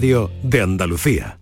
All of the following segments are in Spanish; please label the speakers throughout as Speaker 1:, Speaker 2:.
Speaker 1: de Andalucía.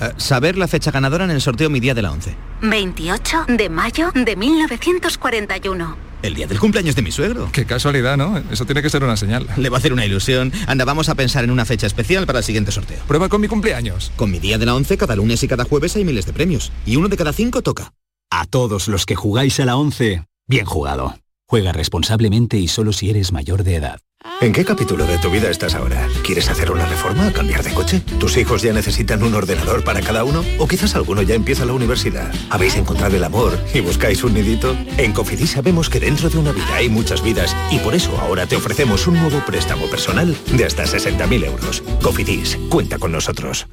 Speaker 2: Eh, saber la fecha ganadora en el sorteo Mi Día de la 11.
Speaker 3: 28 de mayo de 1941.
Speaker 2: El día del cumpleaños de mi suegro.
Speaker 4: Qué casualidad, ¿no? Eso tiene que ser una señal.
Speaker 2: Le va a hacer una ilusión. Anda, vamos a pensar en una fecha especial para el siguiente sorteo.
Speaker 4: Prueba con mi cumpleaños.
Speaker 2: Con mi día de la 11, cada lunes y cada jueves hay miles de premios. Y uno de cada cinco toca.
Speaker 5: A todos los que jugáis a la 11, bien jugado. Juega responsablemente y solo si eres mayor de edad.
Speaker 1: ¿En qué capítulo de tu vida estás ahora? ¿Quieres hacer una reforma? ¿Cambiar de coche? ¿Tus hijos ya necesitan un ordenador para cada uno? ¿O quizás alguno ya empieza la universidad? ¿Habéis encontrado el amor y buscáis un nidito? En Cofidis sabemos que dentro de una vida hay muchas vidas y por eso ahora te ofrecemos un nuevo préstamo personal de hasta 60.000 euros. Cofidis, cuenta con nosotros.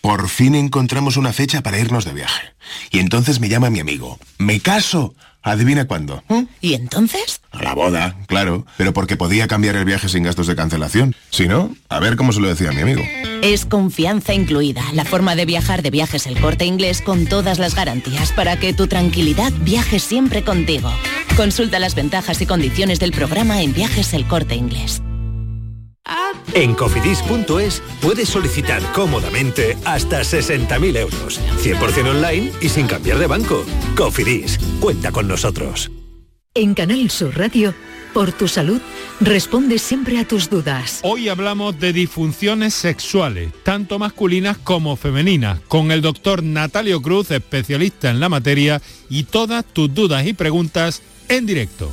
Speaker 6: Por fin encontramos una fecha para irnos de viaje. Y entonces me llama mi amigo. ¡Me caso! ¿Adivina cuándo?
Speaker 7: ¿Mm? ¿Y entonces?
Speaker 6: A la boda, claro. Pero porque podía cambiar el viaje sin gastos de cancelación. Si no, a ver cómo se lo decía mi amigo.
Speaker 7: Es confianza incluida. La forma de viajar de viajes el corte inglés con todas las garantías para que tu tranquilidad viaje siempre contigo. Consulta las ventajas y condiciones del programa en viajes el corte inglés.
Speaker 1: En cofidis.es puedes solicitar cómodamente hasta 60.000 euros, 100% online y sin cambiar de banco. Cofidis, cuenta con nosotros.
Speaker 8: En Canal Sur Radio, por tu salud, responde siempre a tus dudas.
Speaker 9: Hoy hablamos de disfunciones sexuales, tanto masculinas como femeninas, con el doctor Natalio Cruz, especialista en la materia, y todas tus dudas y preguntas en directo.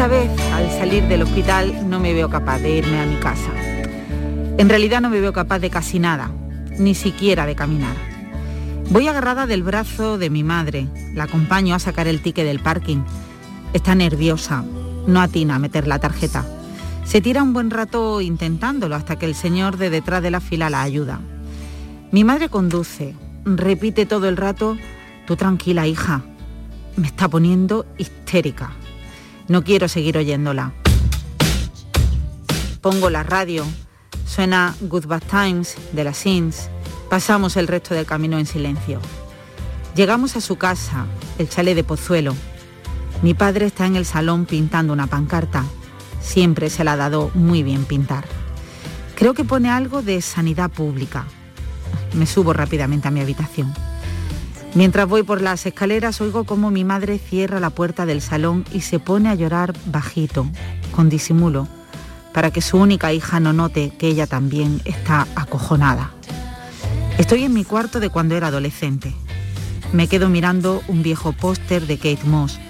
Speaker 10: Esta vez, al salir del hospital, no me veo capaz de irme a mi casa. En realidad no me veo capaz de casi nada, ni siquiera de caminar. Voy agarrada del brazo de mi madre, la acompaño a sacar el ticket del parking. Está nerviosa, no atina a meter la tarjeta. Se tira un buen rato intentándolo hasta que el señor de detrás de la fila la ayuda. Mi madre conduce, repite todo el rato, tú tranquila hija. Me está poniendo histérica. No quiero seguir oyéndola. Pongo la radio. Suena Good Bad Times de la Sins. Pasamos el resto del camino en silencio. Llegamos a su casa, el chalet de Pozuelo. Mi padre está en el salón pintando una pancarta. Siempre se la ha dado muy bien pintar. Creo que pone algo de sanidad pública. Me subo rápidamente a mi habitación. Mientras voy por las escaleras oigo cómo mi madre cierra la puerta del salón y se pone a llorar bajito, con disimulo, para que su única hija no note que ella también está acojonada. Estoy en mi cuarto de cuando era adolescente. Me quedo mirando un viejo póster de Kate Moss.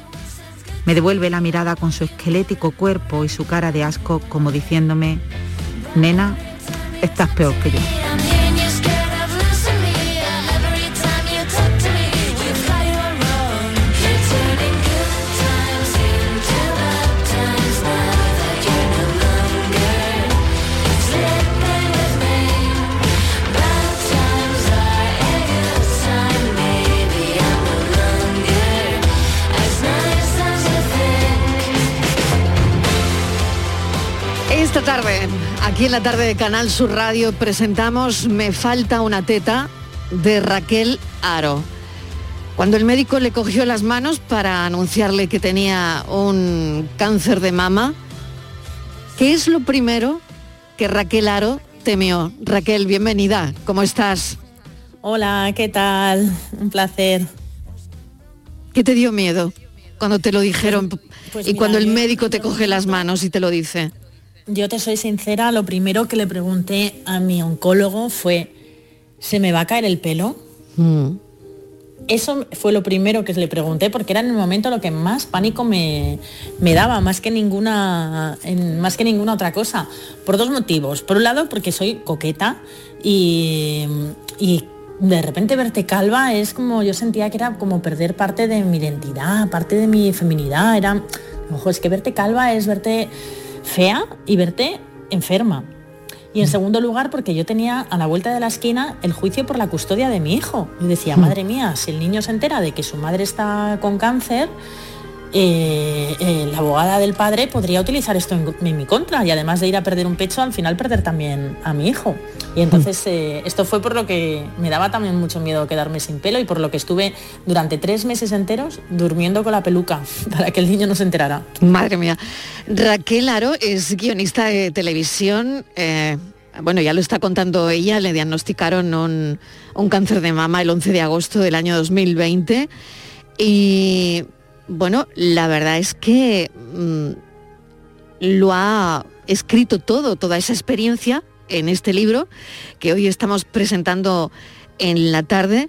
Speaker 10: Me devuelve la mirada con su esquelético cuerpo y su cara de asco como diciéndome, nena, estás peor que yo.
Speaker 11: Tarde, aquí en la tarde de Canal Sur Radio, presentamos Me falta una teta de Raquel Aro. Cuando el médico le cogió las manos para anunciarle que tenía un cáncer de mama, ¿qué es lo primero que Raquel Aro temió? Raquel, bienvenida, ¿cómo estás?
Speaker 12: Hola, ¿qué tal? Un placer.
Speaker 11: ¿Qué te dio miedo cuando te lo dijeron
Speaker 12: pues
Speaker 11: y
Speaker 12: mira,
Speaker 11: cuando el médico te coge las manos y te lo dice?
Speaker 12: Yo te soy sincera, lo primero que le pregunté a mi oncólogo fue, ¿se me va a caer el pelo?
Speaker 11: Mm.
Speaker 12: Eso fue lo primero que le pregunté porque era en el momento lo que más pánico me, me daba, más que, ninguna, en- más que ninguna otra cosa. Por dos motivos. Por un lado, porque soy coqueta y, y de repente verte calva es como, yo sentía que era como perder parte de mi identidad, parte de mi feminidad. Era, ojo, es que verte calva es verte fea y verte enferma. Y en segundo lugar, porque yo tenía a la vuelta de la esquina el juicio por la custodia de mi hijo. Y decía, madre mía, si el niño se entera de que su madre está con cáncer, eh, eh, la abogada del padre podría utilizar esto en, mi contra y además de ir a perder un pecho, al final perder también a mi hijo. Y entonces eh, esto fue por lo que me daba también mucho miedo quedarme sin pelo y por lo que estuve durante tres meses enteros durmiendo con la peluca para que el niño no se enterara.
Speaker 11: Madre mía. Raquel Aro es guionista de televisión. bueno, ya lo está contando ella, le diagnosticaron un, un cáncer de mama el 11 de agosto del año 2020 y bueno, la verdad es que mm, lo ha escrito todo, toda esa experiencia en este libro que hoy estamos presentando en la tarde.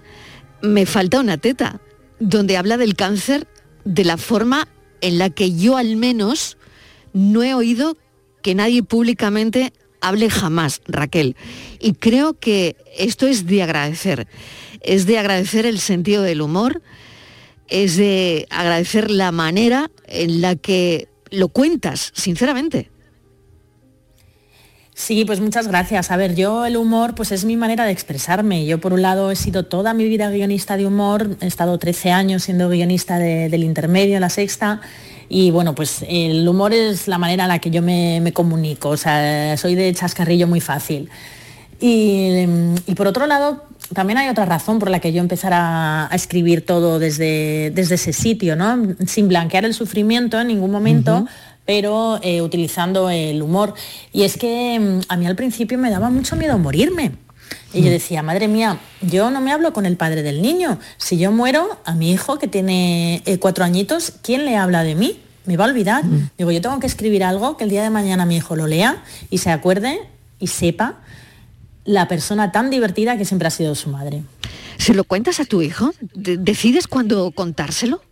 Speaker 11: Me falta una teta, donde habla del cáncer de la forma en la que yo al menos no he oído que nadie públicamente hable jamás, Raquel. Y creo que esto es de agradecer. Es de agradecer el sentido del humor, es de agradecer la manera en la que lo cuentas, sinceramente.
Speaker 12: Sí, pues muchas gracias. A ver, yo el humor pues es mi manera de expresarme. Yo por un lado he sido toda mi vida guionista de humor, he estado 13 años siendo guionista del intermedio, la sexta, y bueno, pues el humor es la manera en la que yo me, me comunico, o sea, soy de chascarrillo muy fácil. Y, por otro lado, también hay otra razón por la que yo empezara a, escribir todo desde, desde ese sitio, ¿no? Sin blanquear el sufrimiento en ningún momento. pero eh, utilizando el humor. Y es que mm, a mí al principio me daba mucho miedo morirme. Y yo mm. decía, madre mía, yo no me hablo con el padre del niño. Si yo muero, a mi hijo que tiene eh, cuatro añitos, ¿quién le habla de mí? Me va a olvidar. Mm. Digo, yo tengo que escribir algo que el día de mañana mi hijo lo lea y se acuerde y sepa la persona tan divertida que siempre ha sido su madre.
Speaker 11: ¿Se lo cuentas a tu hijo? ¿Decides cuándo contárselo?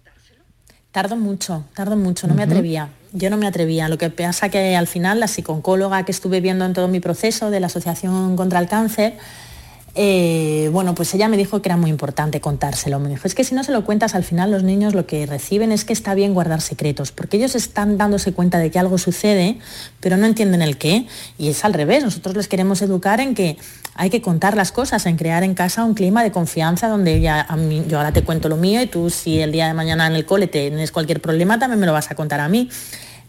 Speaker 12: Tardo mucho, tardo mucho, no me atrevía. Yo no me atrevía. Lo que pasa que al final la psicóloga que estuve viendo en todo mi proceso de la Asociación contra el Cáncer, eh, bueno, pues ella me dijo que era muy importante contárselo. Me dijo, es que si no se lo cuentas al final los niños lo que reciben es que está bien guardar secretos, porque ellos están dándose cuenta de que algo sucede, pero no entienden el qué. Y es al revés, nosotros les queremos educar en que hay que contar las cosas, en crear en casa un clima de confianza donde ya a mí, yo ahora te cuento lo mío y tú si el día de mañana en el cole tienes cualquier problema también me lo vas a contar a mí.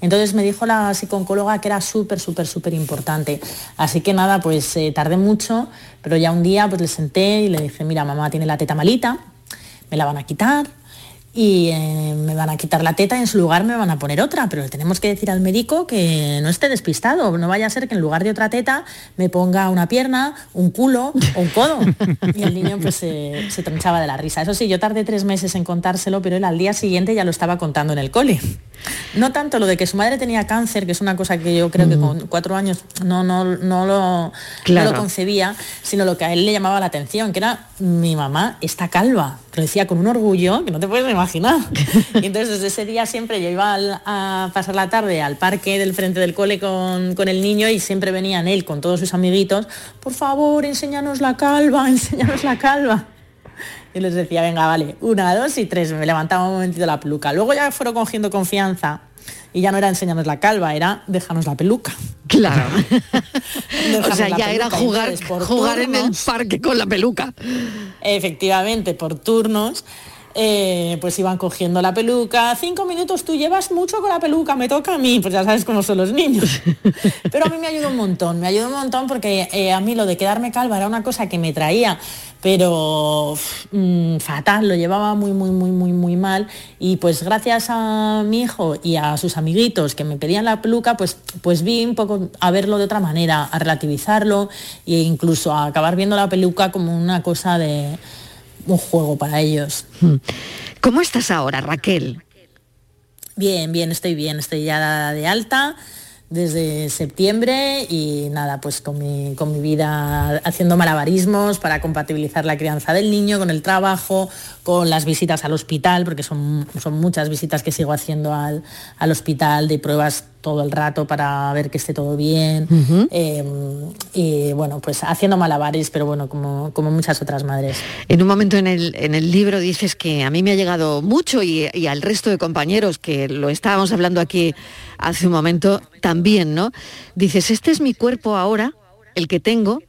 Speaker 12: Entonces me dijo la psicóloga que era súper, súper, súper importante. Así que nada, pues eh, tardé mucho, pero ya un día pues le senté y le dije, mira, mamá tiene la teta malita, me la van a quitar, y eh, me van a quitar la teta y en su lugar me van a poner otra, pero le tenemos que decir al médico que no esté despistado, no vaya a ser que en lugar de otra teta me ponga una pierna, un culo o un codo. Y el niño pues se, se tronchaba de la risa. Eso sí, yo tardé tres meses en contárselo, pero él al día siguiente ya lo estaba contando en el cole. No tanto lo de que su madre tenía cáncer, que es una cosa que yo creo que con cuatro años no, no, no, lo, no lo concebía, sino lo que a él le llamaba la atención, que era mi mamá está calva. Lo decía con un orgullo que no te puedes imaginar. Y entonces desde ese día siempre yo iba a pasar la tarde al parque del frente del cole con, con el niño y siempre venían él con todos sus amiguitos, por favor, enséñanos la calva, enséñanos la calva. Y les decía, venga, vale, una, dos y tres. Me levantaba un momentito la peluca. Luego ya fueron cogiendo confianza y ya no era enseñarnos la calva, era dejarnos la peluca.
Speaker 11: Claro. o sea, ya era jugar, jugar en el parque con la peluca.
Speaker 12: Efectivamente, por turnos. Eh, pues iban cogiendo la peluca. Cinco minutos, tú llevas mucho con la peluca, me toca a mí, pues ya sabes cómo son los niños. Pero a mí me ayudó un montón, me ayudó un montón porque eh, a mí lo de quedarme calva era una cosa que me traía pero mm, fatal, lo llevaba muy, muy, muy, muy, muy mal. Y pues gracias a mi hijo y a sus amiguitos que me pedían la peluca, pues, pues vi un poco a verlo de otra manera, a relativizarlo e incluso a acabar viendo la peluca como una cosa de un juego para ellos. Hmm.
Speaker 11: ¿Cómo estás ahora, Raquel?
Speaker 12: Bien, bien, estoy bien, estoy ya de alta desde septiembre y nada, pues con mi, con mi vida haciendo malabarismos para compatibilizar la crianza del niño con el trabajo, con las visitas al hospital, porque son, son muchas visitas que sigo haciendo al, hospital de pruebas todo el rato para ver que esté todo bien. Em, y bueno, pues haciendo malabares, pero bueno, como, como muchas otras madres.
Speaker 11: En un momento en el, en el libro dices que a mí me ha llegado mucho y, y al resto de compañeros, que lo estábamos hablando aquí hace un momento también, ¿no? Dices, este es mi cuerpo ahora el que tengo,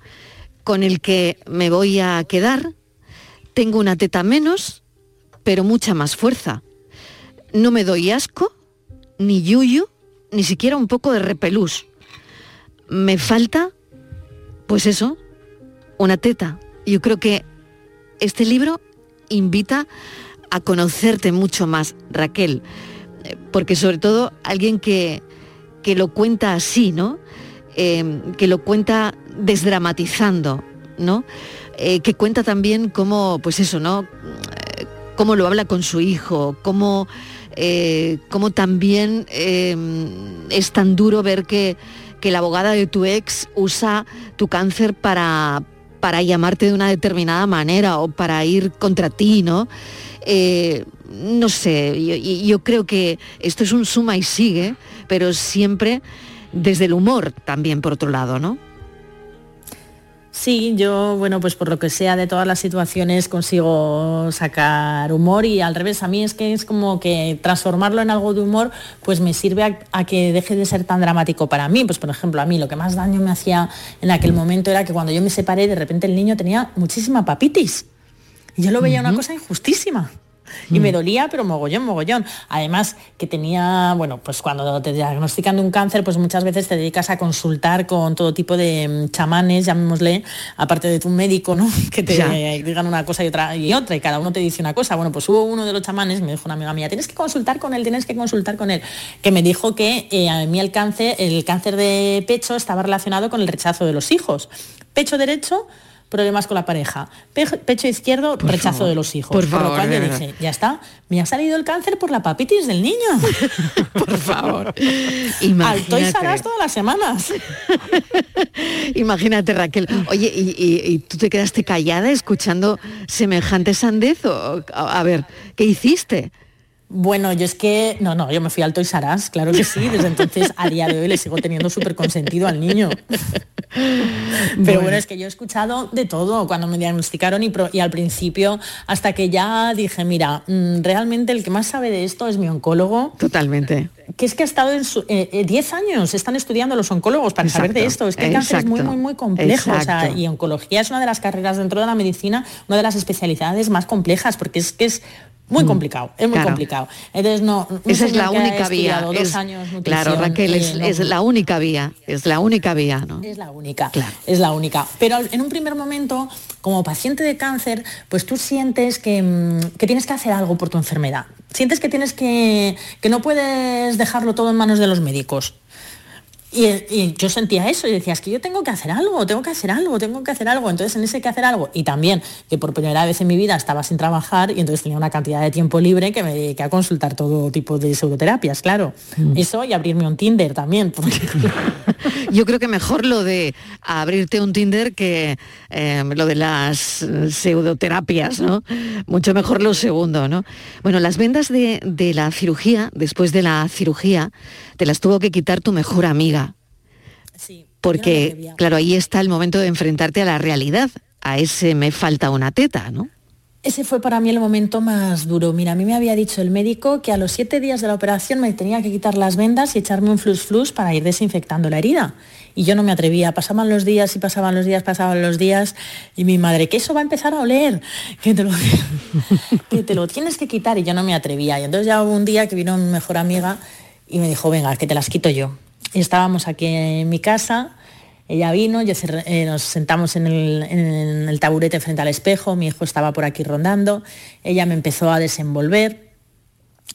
Speaker 11: con el que me voy a quedar. Tengo una teta menos, pero mucha más fuerza. No me doy asco, ni yuyu, ni siquiera un poco de repelús. Me falta, pues eso, una teta. Yo creo que este libro invita a conocerte mucho más, Raquel, eh, porque sobre todo alguien que, que lo cuenta así, ¿no? Eh, que lo cuenta desdramatizando, ¿no? Eh, que cuenta también cómo, pues eso, ¿no? Cómo lo habla con su hijo, cómo, cómo también es tan duro ver que, que la abogada de tu ex usa tu cáncer para, para llamarte de una determinada manera o para ir contra ti, ¿no? Eh, no sé, yo creo que esto es un suma y sigue, pero siempre desde el humor también, por otro lado, ¿no?
Speaker 12: Sí, yo, bueno, pues por lo que sea de todas las situaciones consigo sacar humor y al revés, a mí es que es como que transformarlo en algo de humor, pues me sirve a, a, que deje de ser tan dramático para mí. Pues por ejemplo, a mí lo que más daño me hacía en aquel momento era que cuando yo me separé, de repente el niño tenía muchísima papitis. Y yo lo veía una cosa injustísima. Y me mm. dolía, pero mogollón, mogollón. Además, que tenía, bueno, pues cuando te diagnostican de un cáncer, pues muchas veces te dedicas a consultar con todo tipo de mm, chamanes, llamémosle, aparte de tu médico, ¿no? Que te digan una cosa y otra y otra, y cada uno te dice una cosa. Bueno, pues hubo uno de los chamanes, me dijo una amiga mía, tienes que consultar con él, tienes que consultar con él, que me dijo que eh, a mí el cáncer, el cáncer de pecho estaba relacionado con el rechazo de los hijos. Pecho derecho problemas con la pareja. pecho izquierdo, rechazo de los hijos.
Speaker 11: Por, favor, lo cual
Speaker 12: yo dije, ya está, me ha salido el cáncer por la papitis del niño.
Speaker 11: por favor.
Speaker 12: Alto y todas las semanas.
Speaker 11: Imagínate, Raquel. Oye, ¿y, tú te quedaste callada escuchando semejante sandez? O, a ver, ¿qué hiciste?
Speaker 12: Bueno, yo es que, no, no, yo me fui alto y sarás, claro que sí, desde entonces a día de hoy le sigo teniendo súper consentido al niño. Pero bueno. es que yo he escuchado de todo cuando me diagnosticaron y, al principio, hasta que ya dije, mira, mm, realmente el que más sabe de esto es mi oncólogo.
Speaker 11: Totalmente.
Speaker 12: Que es que ha estado en 10 eh, eh, años, están estudiando los oncólogos para saber de esto. Es que el cáncer es muy, muy, muy complejo. y oncología es una de las carreras dentro de la medicina, una de las especialidades más complejas, porque es que es muy mm. complicado, es muy complicado. Entonces no.
Speaker 11: Esa es la única vía. claro, Raquel, es, la única vía, es la única vía, ¿no?
Speaker 12: Es la única, claro. es la única. Pero en un primer momento, como paciente de cáncer, pues tú sientes que, mm, que tienes que hacer algo por tu enfermedad. Sientes que tienes que, que no puedes dejarlo todo en manos de los médicos. Y, yo sentía eso y decía, es que yo tengo que hacer algo, tengo que hacer algo, tengo que hacer algo. Entonces en ese que hacer algo, y también que por primera vez en mi vida estaba sin trabajar y entonces tenía una cantidad de tiempo libre que me dediqué a consultar todo tipo de pseudoterapias, claro. Mm. Eso y abrirme un Tinder también.
Speaker 11: yo creo que mejor lo de abrirte un Tinder que em, lo de las pseudoterapias, ¿no? Mucho mejor lo segundo, ¿no? Bueno, las vendas de, de la cirugía, después de la cirugía, te las tuvo que quitar tu mejor amiga.
Speaker 12: Sí,
Speaker 11: Porque, claro, ahí está el momento de enfrentarte a la realidad, a ese me falta una teta, ¿no?
Speaker 12: Ese fue para mí el momento más duro. Mira, a mí me había dicho el médico que a los siete días de la operación me tenía que quitar las vendas y echarme un flus flus para ir desinfectando la herida. Y yo no me atrevía. Pasaban los días y pasaban los días, pasaban los días. Y mi madre, que eso va a empezar a oler, que te lo, que te lo tienes que quitar. Y yo no me atrevía. Y entonces ya hubo un día que vino mi mejor amiga y me dijo, venga, que te las quito yo. Estábamos aquí en mi casa, ella vino, yo eh, nos sentamos en el, en el, taburete frente al espejo, mi hijo estaba por aquí rondando, ella me empezó a desenvolver,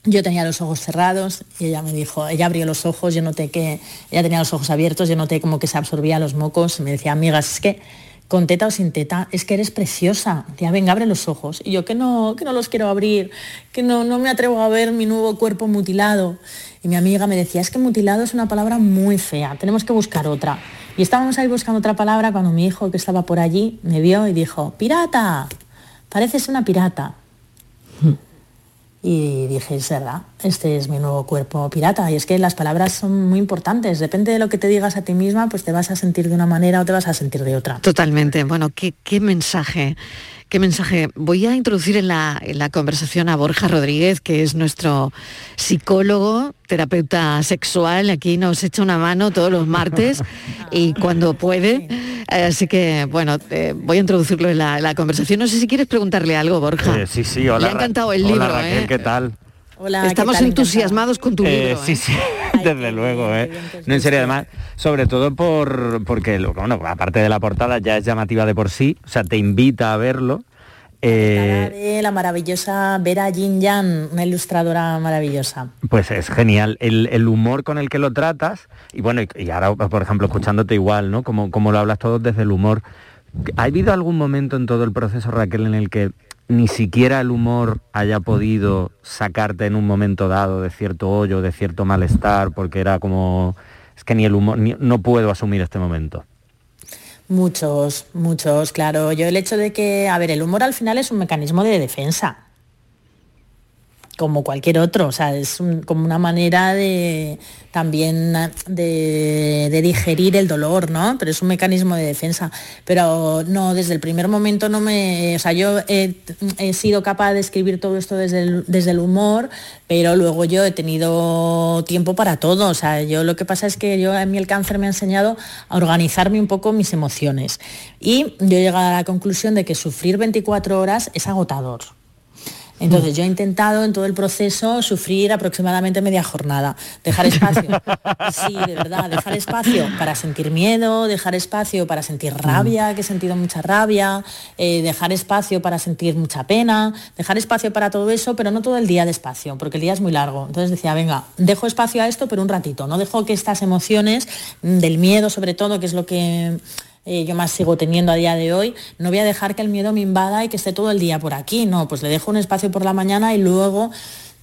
Speaker 12: yo tenía los ojos cerrados y ella me dijo, ella abrió los ojos, yo noté que ella tenía los ojos abiertos, yo noté como que se absorbía los mocos, y me decía, amigas, es que con teta o sin teta, es que eres preciosa. Decía, venga, abre los ojos. Y yo que no, que no los quiero abrir, que no, no me atrevo a ver mi nuevo cuerpo mutilado. Y mi amiga me decía, es que mutilado es una palabra muy fea, tenemos que buscar otra. Y estábamos ahí buscando otra palabra cuando mi hijo que estaba por allí me vio y dijo, pirata, pareces una pirata. Y dije, es verdad, este es mi nuevo cuerpo pirata. Y es que las palabras son muy importantes. Depende de lo que te digas a ti misma, pues te vas a sentir de una manera o te vas a sentir de otra.
Speaker 11: Totalmente. Bueno, qué, qué mensaje qué mensaje. Voy a introducir en la, en la conversación a Borja Rodríguez, que es nuestro psicólogo, terapeuta sexual. Aquí nos echa una mano todos los martes y cuando puede. Así que, bueno, eh, voy a introducirlo en la, la conversación. No sé si quieres preguntarle algo, Borja.
Speaker 13: Eh, sí, sí, hola.
Speaker 11: Le ha encantado el
Speaker 13: Hola,
Speaker 11: libro,
Speaker 13: Raquel,
Speaker 11: ¿eh?
Speaker 13: ¿qué tal?
Speaker 12: Hola,
Speaker 11: Estamos entusiasmados con tu
Speaker 13: Eh,
Speaker 11: libro.
Speaker 13: sí,
Speaker 11: ¿eh?
Speaker 13: sí, desde luego, ¿eh? No, en serio, además, sobre todo por porque, lo- bueno, aparte de la portada ya es llamativa de por sí, o sea, te invita a verlo. Eh,
Speaker 12: De la maravillosa Vera Jin Yan, una ilustradora maravillosa.
Speaker 13: Pues es genial. El, el humor con el que lo tratas, y bueno, y, y ahora, por ejemplo, escuchándote igual, ¿no? Como, como lo hablas todo desde el humor. ¿Ha habido algún momento en todo el proceso, Raquel, en el que ni siquiera el humor haya podido sacarte en un momento dado de cierto hoyo, de cierto malestar, porque era como, es que ni el humor, no puedo asumir este momento?
Speaker 12: Muchos, muchos, claro. Yo el hecho de que, a ver, el humor al final es un mecanismo de defensa, como cualquier otro, o sea, es como una manera de también de, digerir el dolor, ¿no? Pero es un mecanismo de defensa. Pero no, desde el primer momento no me, o sea, yo he, he sido capaz de escribir todo esto desde el, desde el humor, pero luego yo he tenido tiempo para todo, o sea, yo lo que pasa es que yo a mí el cáncer me ha enseñado a organizarme un poco mis emociones y yo he llegado a la conclusión de que sufrir 24 horas es agotador. Entonces yo he intentado en todo el proceso sufrir aproximadamente media jornada, dejar espacio, sí, de verdad, dejar espacio para sentir miedo, dejar espacio para sentir rabia, que he sentido mucha rabia, eh, dejar espacio para sentir mucha pena, dejar espacio para todo eso, pero no todo el día de espacio, porque el día es muy largo. Entonces decía, venga, dejo espacio a esto, pero un ratito, no dejo que estas emociones mm, del miedo sobre todo, que es lo que eh, yo más sigo teniendo a día de hoy, no voy a dejar que el miedo me invada y que esté todo el día por aquí, no, pues le dejo un espacio por la mañana y luego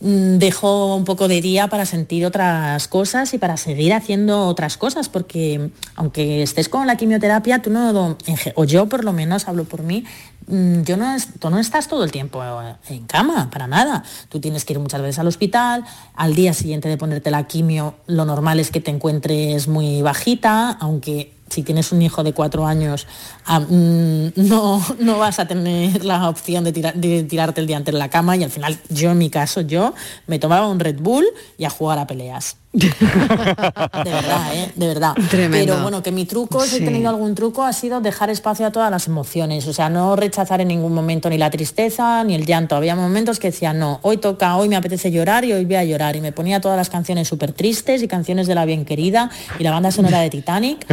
Speaker 12: mm, dejo un poco de día para sentir otras cosas y para seguir haciendo otras cosas, porque aunque estés con la quimioterapia, tú no, o yo por lo menos hablo por mí, mm, yo no, tú no estás todo el tiempo eh, en cama, para nada. Tú tienes que ir muchas veces al hospital, al día siguiente de ponerte la quimio, lo normal es que te encuentres muy bajita, aunque si tienes un hijo de cuatro años, ah, mm, no, no vas a tener la opción de, tira- de tirarte el día entero en la cama y al final yo en mi caso, yo me tomaba un Red Bull y a jugar a peleas. De verdad, ¿eh? De verdad.
Speaker 11: Tremendo.
Speaker 12: Pero bueno, que mi truco, si
Speaker 11: Sí.
Speaker 12: he tenido algún truco, ha sido dejar espacio a todas las emociones. O sea, no rechazar en ningún momento ni la tristeza ni el llanto. Había momentos que decía, no, hoy toca, hoy me apetece llorar y hoy voy a llorar. Y me ponía todas las canciones súper tristes y canciones de la bien querida y la banda sonora de Titanic.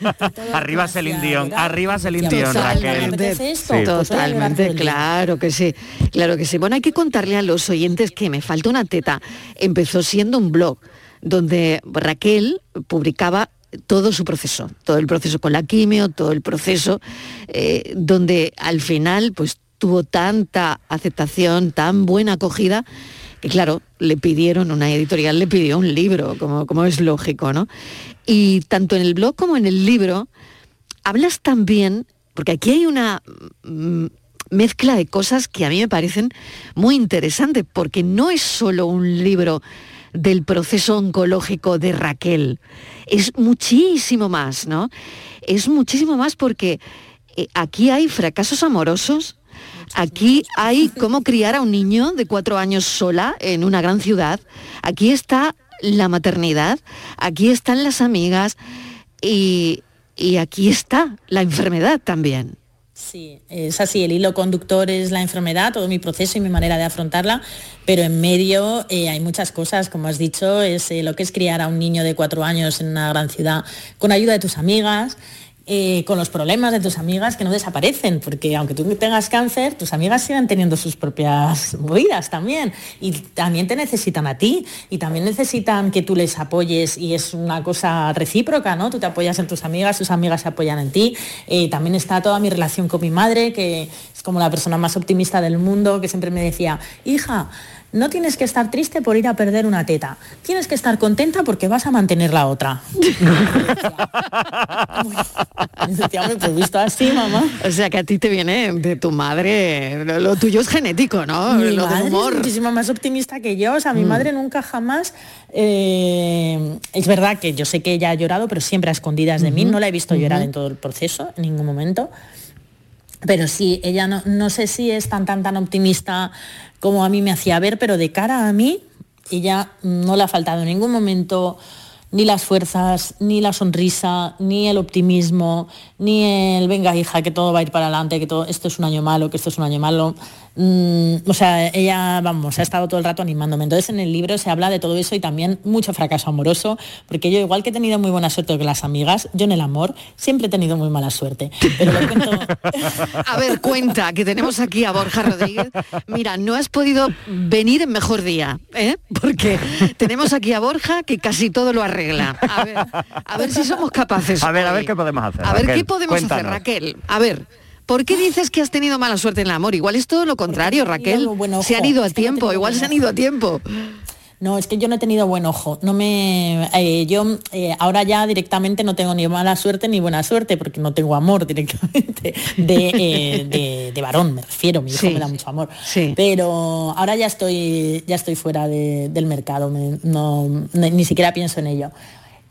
Speaker 13: Arriba Celine Dion, arriba Celine Dion, Raquel.
Speaker 12: apetece esto?
Speaker 13: Sí.
Speaker 12: Pues
Speaker 11: Totalmente, claro que sí, claro que sí. Bueno, hay que contarle a los oyentes que Me Falta una Teta empezó siendo un blog donde Raquel publicaba todo su proceso, todo el proceso con la quimio, todo el proceso, eh, donde al final pues tuvo tanta aceptación, tan buena acogida, que claro, le pidieron, una editorial le pidió un libro, como, como es lógico, ¿no? Y tanto en el blog como en el libro, hablas también, porque aquí hay una mm, mezcla de cosas que a mí me parecen muy interesantes, porque no es solo un libro del proceso oncológico de Raquel, es muchísimo más, ¿no? Es muchísimo más porque eh, aquí hay fracasos amorosos, Aquí hay cómo criar a un niño de cuatro años sola en una gran ciudad. Aquí está la maternidad, aquí están las amigas y, y aquí está la enfermedad también.
Speaker 12: Sí, es así, el hilo conductor es la enfermedad, todo mi proceso y mi manera de afrontarla, pero en medio eh, hay muchas cosas, como has dicho, es eh, lo que es criar a un niño de cuatro años en una gran ciudad con ayuda de tus amigas, eh, con los problemas de tus amigas que no desaparecen, porque aunque tú tengas cáncer, tus amigas siguen teniendo sus propias movidas también, y también te necesitan a ti, y también necesitan que tú les apoyes, y es una cosa recíproca, ¿no? Tú te apoyas en tus amigas, tus amigas se apoyan en ti. Eh, también está toda mi relación con mi madre, que es como la persona más optimista del mundo, que siempre me decía, hija, no tienes que estar triste por ir a perder una teta. Tienes que estar contenta porque vas a mantener la otra. Decía, "Hombre, pues visto así, mamá.
Speaker 11: O sea que a ti te viene de tu madre, lo, lo tuyo es genético, ¿no?
Speaker 12: Mi
Speaker 11: lo del
Speaker 12: madre
Speaker 11: humor.
Speaker 12: es muchísimo más optimista que yo. O sea, mi
Speaker 11: Mm.
Speaker 12: madre nunca jamás. eh, es verdad que yo sé que ella ha llorado, pero siempre a escondidas de mí. No la he visto llorar en todo el proceso, en ningún momento. pero sí, ella no, no sé si es tan tan tan optimista como a mí me hacía ver, pero de cara a mí, ella no le ha faltado en ningún momento ni las fuerzas, ni la sonrisa, ni el optimismo, ni el venga hija, que todo va a ir para adelante, que todo esto es un año malo, que esto es un año malo. Mm, o sea, ella, vamos, ha estado todo el rato animándome. Entonces en el libro se habla de todo eso y también mucho fracaso amoroso, porque yo igual que he tenido muy buena suerte con las amigas, yo en el amor siempre he tenido muy mala suerte. Pero lo cuento...
Speaker 11: A ver, cuenta, que tenemos aquí a Borja Rodríguez. Mira, no has podido venir en mejor día, ¿eh? Porque tenemos aquí a Borja que casi todo lo arregla. A ver, a ver si somos capaces.
Speaker 13: A ver, a ver qué podemos hacer.
Speaker 11: A ver,
Speaker 13: Raquel,
Speaker 11: ¿qué podemos hacer. Raquel? A ver, ¿por qué dices que has tenido mala suerte en el amor? Igual es todo lo contrario, Raquel. Se han ido a
Speaker 12: no
Speaker 11: tiempo, igual se han ido a tiempo.
Speaker 12: No, es que yo no he tenido buen ojo. No me, eh, yo eh, ahora ya directamente no tengo ni mala suerte ni buena suerte porque no tengo amor directamente de, eh, de- de varón, me refiero. Mi hijo
Speaker 11: Sí.
Speaker 12: me da mucho amor. Pero ahora ya estoy, ya estoy fuera de- del mercado. me- no, ni siquiera pienso en ello.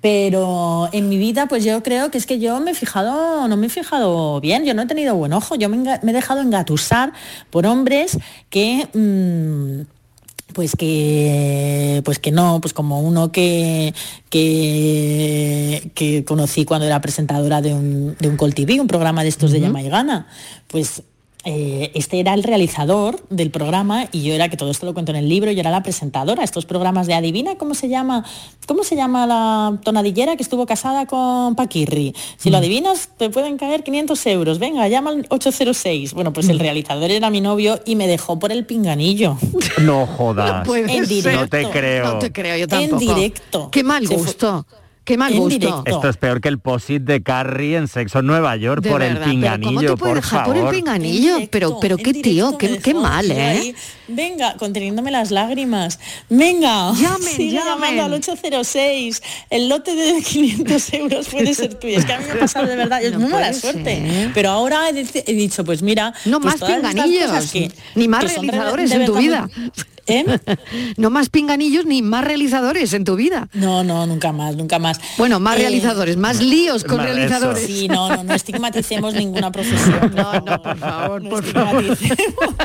Speaker 12: Pero en mi vida, pues yo creo que es que yo me he fijado, no me he fijado bien, yo no he tenido buen ojo, yo me, he dejado engatusar por hombres que mm, pues que pues que no pues como uno que que, que conocí cuando era presentadora de un, de un Col TV, un programa de estos de llama y gana. Pues eh, este era el realizador del programa y yo era que todo esto lo cuento en el libro yo era la presentadora. Estos programas de adivina cómo se llama cómo se llama la tonadillera que estuvo casada con Paquirri si lo adivinas te pueden caer 500 euros. Venga llama al 806 bueno pues el realizador era mi novio y me dejó por el pinganillo.
Speaker 13: No jodas.
Speaker 11: puede
Speaker 12: en directo.
Speaker 13: No te creo.
Speaker 11: No te creo yo tampoco.
Speaker 12: en directo.
Speaker 11: Qué mal
Speaker 12: Se fue-
Speaker 11: gusto. Qué mal gusto.
Speaker 13: Esto es peor que el posit de Carrie en Sexo en Nueva York
Speaker 11: De
Speaker 13: por
Speaker 11: verdad,
Speaker 13: el
Speaker 11: pero ¿cómo
Speaker 13: pinganillo,
Speaker 11: te
Speaker 13: por
Speaker 11: dejar
Speaker 13: favor.
Speaker 11: por el pinganillo? pero, pero qué tío, qué, qué mal, ¿eh?
Speaker 12: ahí, venga, conteniéndome las lágrimas. Venga,
Speaker 11: Llamen,
Speaker 12: sigue
Speaker 11: llamen.
Speaker 12: llamando al 806. El lote de 500 euros puede ser tuyo. Es que a mí me ha pasado de verdad, es
Speaker 11: No
Speaker 12: muy mala suerte.
Speaker 11: ser.
Speaker 12: Pero ahora he, dic- he dicho, pues mira,
Speaker 11: No
Speaker 12: pues
Speaker 11: más pinganillos,
Speaker 12: que-
Speaker 11: ni más
Speaker 12: que son de-
Speaker 11: realizadores
Speaker 12: de
Speaker 11: en tu vida.
Speaker 12: muy- ¿Eh?
Speaker 11: No más pinganillos ni más realizadores en tu vida.
Speaker 12: No, no, nunca más, nunca más.
Speaker 11: Bueno, más
Speaker 12: Eh,
Speaker 11: realizadores, más líos con
Speaker 13: Más eso.
Speaker 11: realizadores.
Speaker 12: Sí, no, no, no estigmaticemos ninguna profesión.
Speaker 11: No, no, por favor,
Speaker 12: No
Speaker 11: por favor.
Speaker 12: estigmaticemos.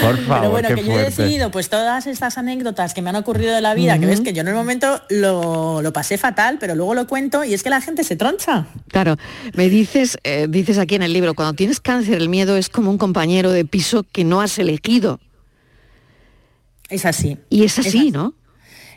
Speaker 13: Por favor,
Speaker 12: Pero bueno,
Speaker 13: qué
Speaker 12: que yo he decidido, pues todas estas anécdotas que me han ocurrido de la vida, que ves que yo en el momento lo, lo pasé fatal, pero luego lo cuento y es que la gente se troncha.
Speaker 11: Claro, me dices, eh, dices aquí en el libro, cuando tienes cáncer el miedo es como un compañero de piso que no has elegido.
Speaker 12: Es así.
Speaker 11: Y es así, ¿no?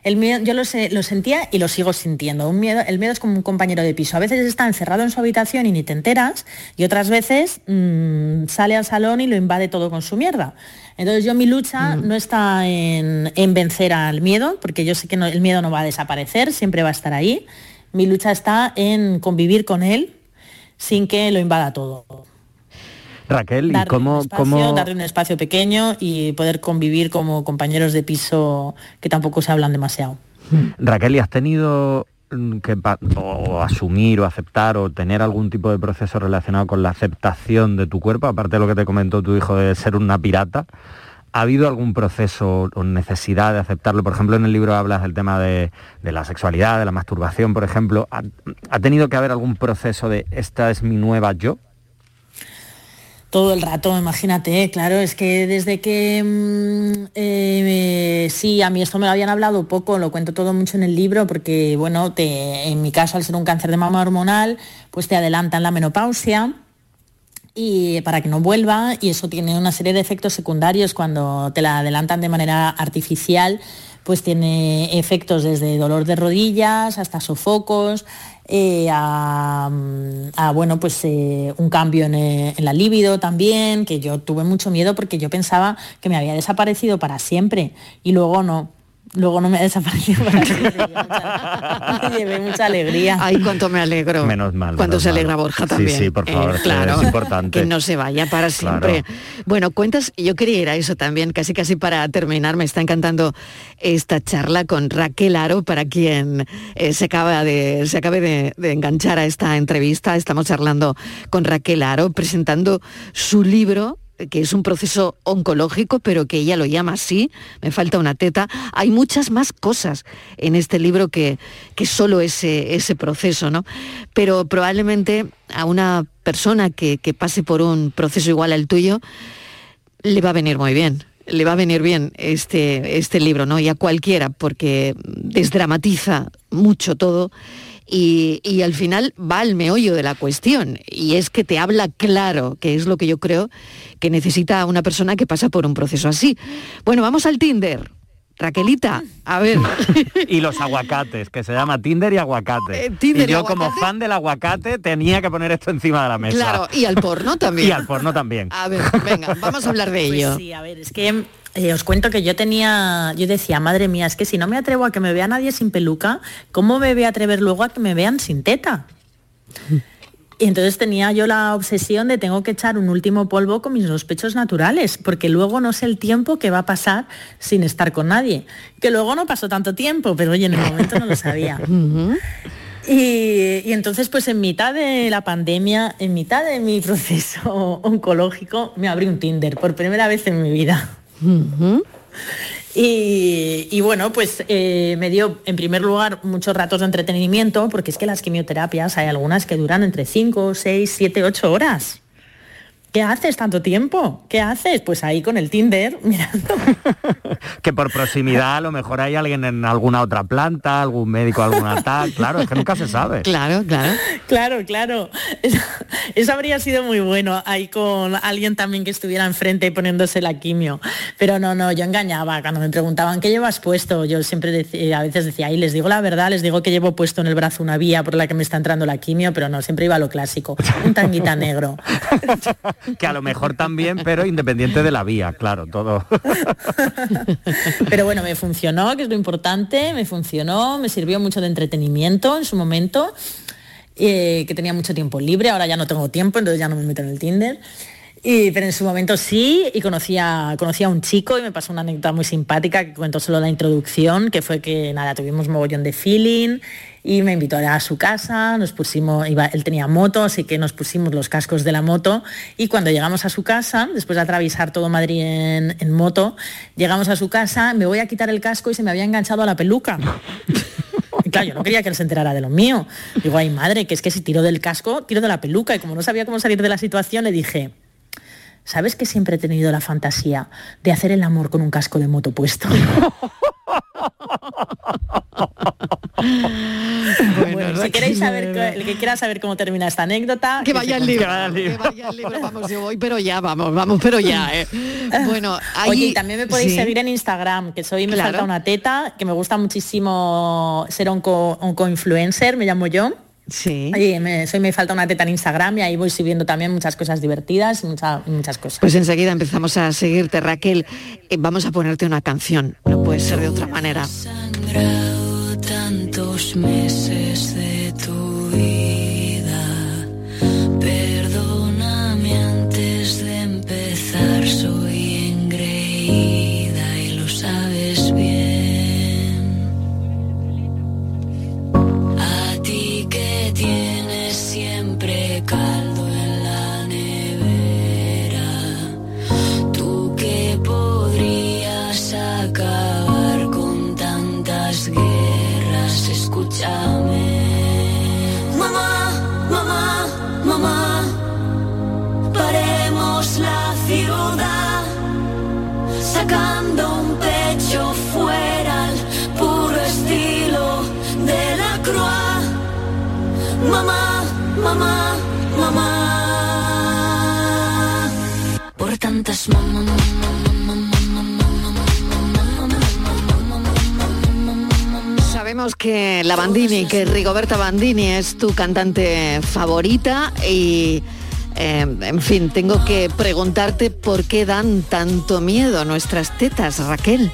Speaker 12: El miedo, yo lo, sé- lo sentía y lo sigo sintiendo. Un miedo, el miedo es como un compañero de piso. A veces está encerrado en su habitación y ni te enteras, y otras veces mm, sale al salón y lo invade todo con su mierda. Entonces yo mi lucha no está en, en vencer al miedo, porque yo sé que no- el miedo no va a desaparecer, siempre va a estar ahí. Mi lucha está en convivir con él sin que lo invada todo.
Speaker 13: Raquel, ¿y
Speaker 12: Darle,
Speaker 13: cómo,
Speaker 12: un espacio,
Speaker 13: cómo-
Speaker 12: darle un espacio pequeño y poder convivir como compañeros de piso que tampoco se hablan demasiado.
Speaker 13: Raquel, ¿y has tenido mm, que o asumir o aceptar o tener algún tipo de proceso relacionado con la aceptación de tu cuerpo, aparte de lo que te comentó tu hijo de ser una pirata? ¿Ha habido algún proceso o necesidad de aceptarlo? Por ejemplo, en el libro hablas del tema de, de la sexualidad, de la masturbación, por ejemplo. ¿Ha, ha tenido que haber algún proceso de esta es mi nueva yo?
Speaker 12: Todo el rato, imagínate, claro, es que desde que mm, eh, sí, a mí esto me lo habían hablado poco, lo cuento todo mucho en el libro, porque bueno, te, en mi caso, al ser un cáncer de mama hormonal, pues te adelantan la menopausia y para que no vuelva, y eso tiene una serie de efectos secundarios. Cuando te la adelantan de manera artificial, pues tiene efectos desde dolor de rodillas hasta sofocos, eh, a, bueno, pues eh, un cambio en, eh, en la libido también, que yo tuve mucho miedo porque yo pensaba que me había desaparecido para siempre y luego no. Luego no me ha desaparecido para. Me llevé mucha- me llevé mucha alegría.
Speaker 11: Ay, cuánto me alegro.
Speaker 13: Menos mal.
Speaker 11: Cuando
Speaker 13: menos
Speaker 11: se
Speaker 13: mal.
Speaker 11: alegra Borja
Speaker 13: Sí,
Speaker 11: también.
Speaker 13: Sí, por
Speaker 11: Eh,
Speaker 13: favor, es que
Speaker 11: claro,
Speaker 13: es importante.
Speaker 11: que no se vaya para siempre. Bueno, cuentas, yo quería ir a eso también, casi casi para terminar, me está encantando esta charla con Raquel Aro, para quien eh, se acaba de, se acabe de, de enganchar a esta entrevista. Estamos charlando con Raquel Aro, presentando su libro que es un proceso oncológico, pero que ella lo llama así, me falta una teta. Hay muchas más cosas en este libro que, que solo ese, ese proceso, ¿no? Pero probablemente a una persona que, que pase por un proceso igual al tuyo, le va a venir muy bien le va a venir bien este, este libro, ¿no? Y a cualquiera, porque desdramatiza mucho todo y, y, al final va al meollo de la cuestión. Y es que te habla claro, que es lo que yo creo que necesita una persona que pasa por un proceso así. Bueno, vamos al Tinder. Raquelita, a ver.
Speaker 13: y los aguacates, que se llama Tinder y aguacate.
Speaker 11: Eh, Tinder
Speaker 13: y yo
Speaker 11: y
Speaker 13: como fan del aguacate tenía que poner esto encima de la mesa.
Speaker 11: Claro, y al porno también.
Speaker 13: Y al porno también.
Speaker 11: A ver, venga, vamos a hablar de ello.
Speaker 12: Pues sí, a ver, es que eh, os cuento que yo tenía, yo decía, madre mía, es que si no me atrevo a que me vea nadie sin peluca, ¿cómo me voy a atrever luego a que me vean sin teta? Y entonces tenía yo la obsesión de tengo que echar un último polvo con mis dos pechos naturales, porque luego no sé el tiempo que va a pasar sin estar con nadie. Que luego no pasó tanto tiempo, pero oye, en el momento no lo sabía. Y, y entonces, pues en mitad de la pandemia, en mitad de mi proceso oncológico, me abrí un Tinder por primera vez en mi vida. Y, bueno, pues eh, me dio en primer lugar muchos ratos de entretenimiento, porque es que las quimioterapias hay algunas que duran entre 5, 6, 7, 8 horas. ¿Qué haces tanto tiempo? ¿Qué haces? Pues ahí con el Tinder, mirando.
Speaker 13: Que por proximidad a lo mejor hay alguien en alguna otra planta, algún médico, alguna tal. Claro, es que nunca se sabe.
Speaker 11: Claro, claro.
Speaker 12: Claro, claro. Eso, eso habría sido muy bueno, ahí con alguien también que estuviera enfrente poniéndose la quimio. Pero no, no, yo engañaba. Cuando me preguntaban, ¿qué llevas puesto? Yo siempre decía, a veces decía, ahí les digo la verdad, les digo que llevo puesto en el brazo una vía por la que me está entrando la quimio, pero no, siempre iba a lo clásico. Un tanguita negro.
Speaker 13: Que a lo mejor también, pero independiente de la vía, claro, todo.
Speaker 12: Pero bueno, me funcionó, que es lo importante, me funcionó, me sirvió mucho de entretenimiento en su momento, eh, que tenía mucho tiempo libre, ahora ya no tengo tiempo, entonces ya no me meto en el Tinder. Y, pero en su momento sí, y conocía, conocía a un chico y me pasó una anécdota muy simpática que cuento solo la introducción, que fue que nada, tuvimos mogollón de feeling y me invitó a su casa, nos pusimos, iba, él tenía moto, así que nos pusimos los cascos de la moto y cuando llegamos a su casa, después de atravesar todo Madrid en, en moto, llegamos a su casa, me voy a quitar el casco y se me había enganchado a la peluca. Y claro, yo no quería que él se enterara de lo mío. Digo, ay madre, que es que si tiro del casco, tiro de la peluca. Y como no sabía cómo salir de la situación, le dije, ¿sabes que siempre he tenido la fantasía de hacer el amor con un casco de moto puesto? Bueno, si queréis saber, el que quiera saber cómo termina esta anécdota,
Speaker 11: Que vaya al libro,
Speaker 12: consiga al
Speaker 11: que vaya al libro, vamos, yo voy, pero ya, vamos, vamos, pero ya, eh. Bueno, ahí...
Speaker 12: Oye, y también me podéis
Speaker 11: sí.
Speaker 12: seguir en Instagram, que soy Me
Speaker 11: Claro.
Speaker 12: Falta Una Teta, que me gusta muchísimo ser onco, onco-influencer, me llamo yo.
Speaker 11: Sí.
Speaker 12: Oye, me- soy Me Falta Una Teta en Instagram y ahí voy subiendo también muchas cosas divertidas y mucha- y muchas cosas.
Speaker 11: Pues enseguida empezamos a seguirte, Raquel. Eh, vamos a ponerte una canción, no puede ser de otra manera.
Speaker 14: tantos meses de tu
Speaker 11: Sabemos que la Bandini, que Rigoberta Bandini es tu cantante favorita y, eh, en fin, tengo que preguntarte por qué dan tanto miedo nuestras tetas, Raquel.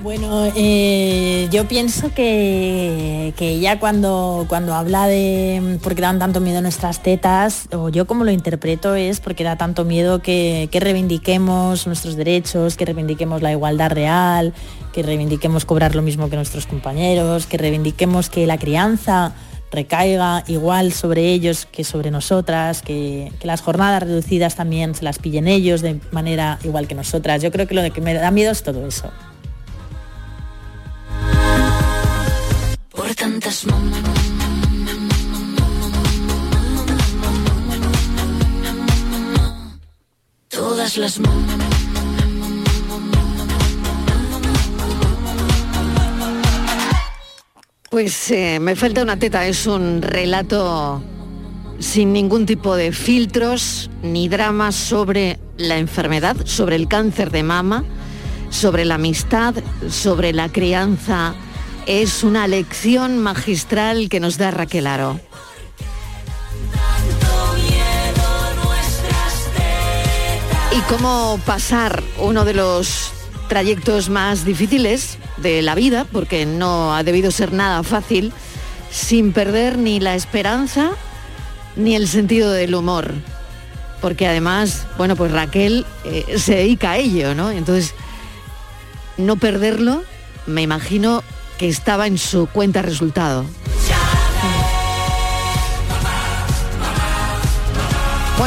Speaker 12: Bueno, eh, yo pienso que, que ella cuando, cuando habla de por qué dan tanto miedo nuestras tetas, o yo como lo interpreto es porque da tanto miedo que, que reivindiquemos nuestros derechos, que reivindiquemos la igualdad real, que reivindiquemos cobrar lo mismo que nuestros compañeros, que reivindiquemos que la crianza recaiga igual sobre ellos que sobre nosotras, que, que, las jornadas reducidas también se las pillen ellos de manera igual que nosotras. Yo creo que lo que me da miedo es todo eso.
Speaker 14: Por tantas todas las
Speaker 11: Pues eh, me falta una teta, es un relato sin ningún tipo de filtros ni dramas sobre la enfermedad, sobre el cáncer de mama, sobre la amistad, sobre la crianza. Es una lección magistral que nos da Raquel Aro. Y cómo pasar uno de los trayectos más difíciles de la vida, porque no ha debido ser nada fácil, sin perder ni la esperanza ni el sentido del humor. Porque además, bueno, pues Raquel eh, se dedica a ello, ¿no? Entonces, no perderlo, me imagino que estaba en su cuenta resultado.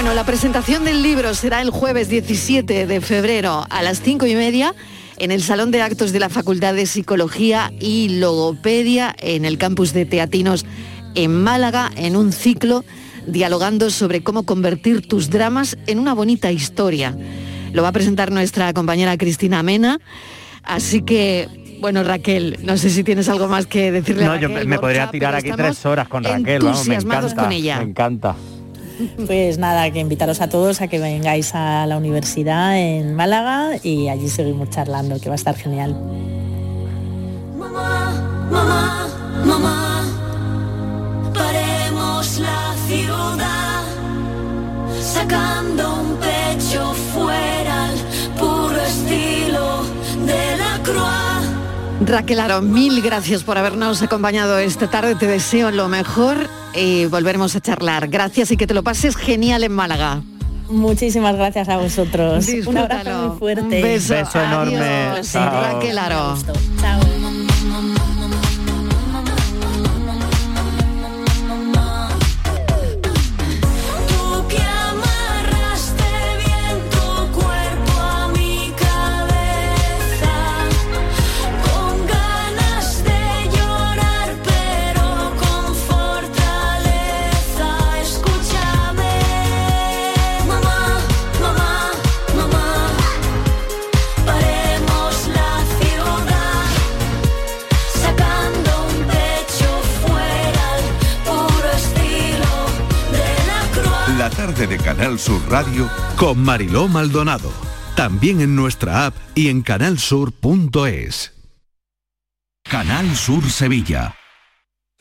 Speaker 11: Bueno, la presentación del libro será el jueves 17 de febrero a las 5 y media en el Salón de Actos de la Facultad de Psicología y Logopedia en el campus de Teatinos en Málaga, en un ciclo dialogando sobre cómo convertir tus dramas en una bonita historia. Lo va a presentar nuestra compañera Cristina Mena, así que bueno, Raquel, no sé si tienes algo más que decirle
Speaker 13: no,
Speaker 11: a Raquel.
Speaker 13: yo me podría tirar aquí tres horas con Raquel, vamos, me encanta,
Speaker 11: con ella.
Speaker 13: me encanta.
Speaker 12: Pues nada, que invitaros a todos a que vengáis a la universidad en Málaga y allí seguimos charlando, que va a estar genial.
Speaker 14: Mamá, mamá, paremos la ciudad, sacando un pecho fuera al puro estilo de la croix.
Speaker 11: Raquel Aro, mil gracias por habernos acompañado esta tarde. Te deseo lo mejor y volveremos a charlar. Gracias y que te lo pases genial en Málaga.
Speaker 12: Muchísimas gracias a vosotros. Un abrazo muy fuerte.
Speaker 11: Un beso.
Speaker 13: Beso enorme.
Speaker 11: Adiós.
Speaker 13: Chao.
Speaker 11: Raquel Aro.
Speaker 12: Chao.
Speaker 14: De
Speaker 15: Canal Sur Radio con Mariló Maldonado. También en nuestra app y en canalsur.es. Canal Sur Sevilla.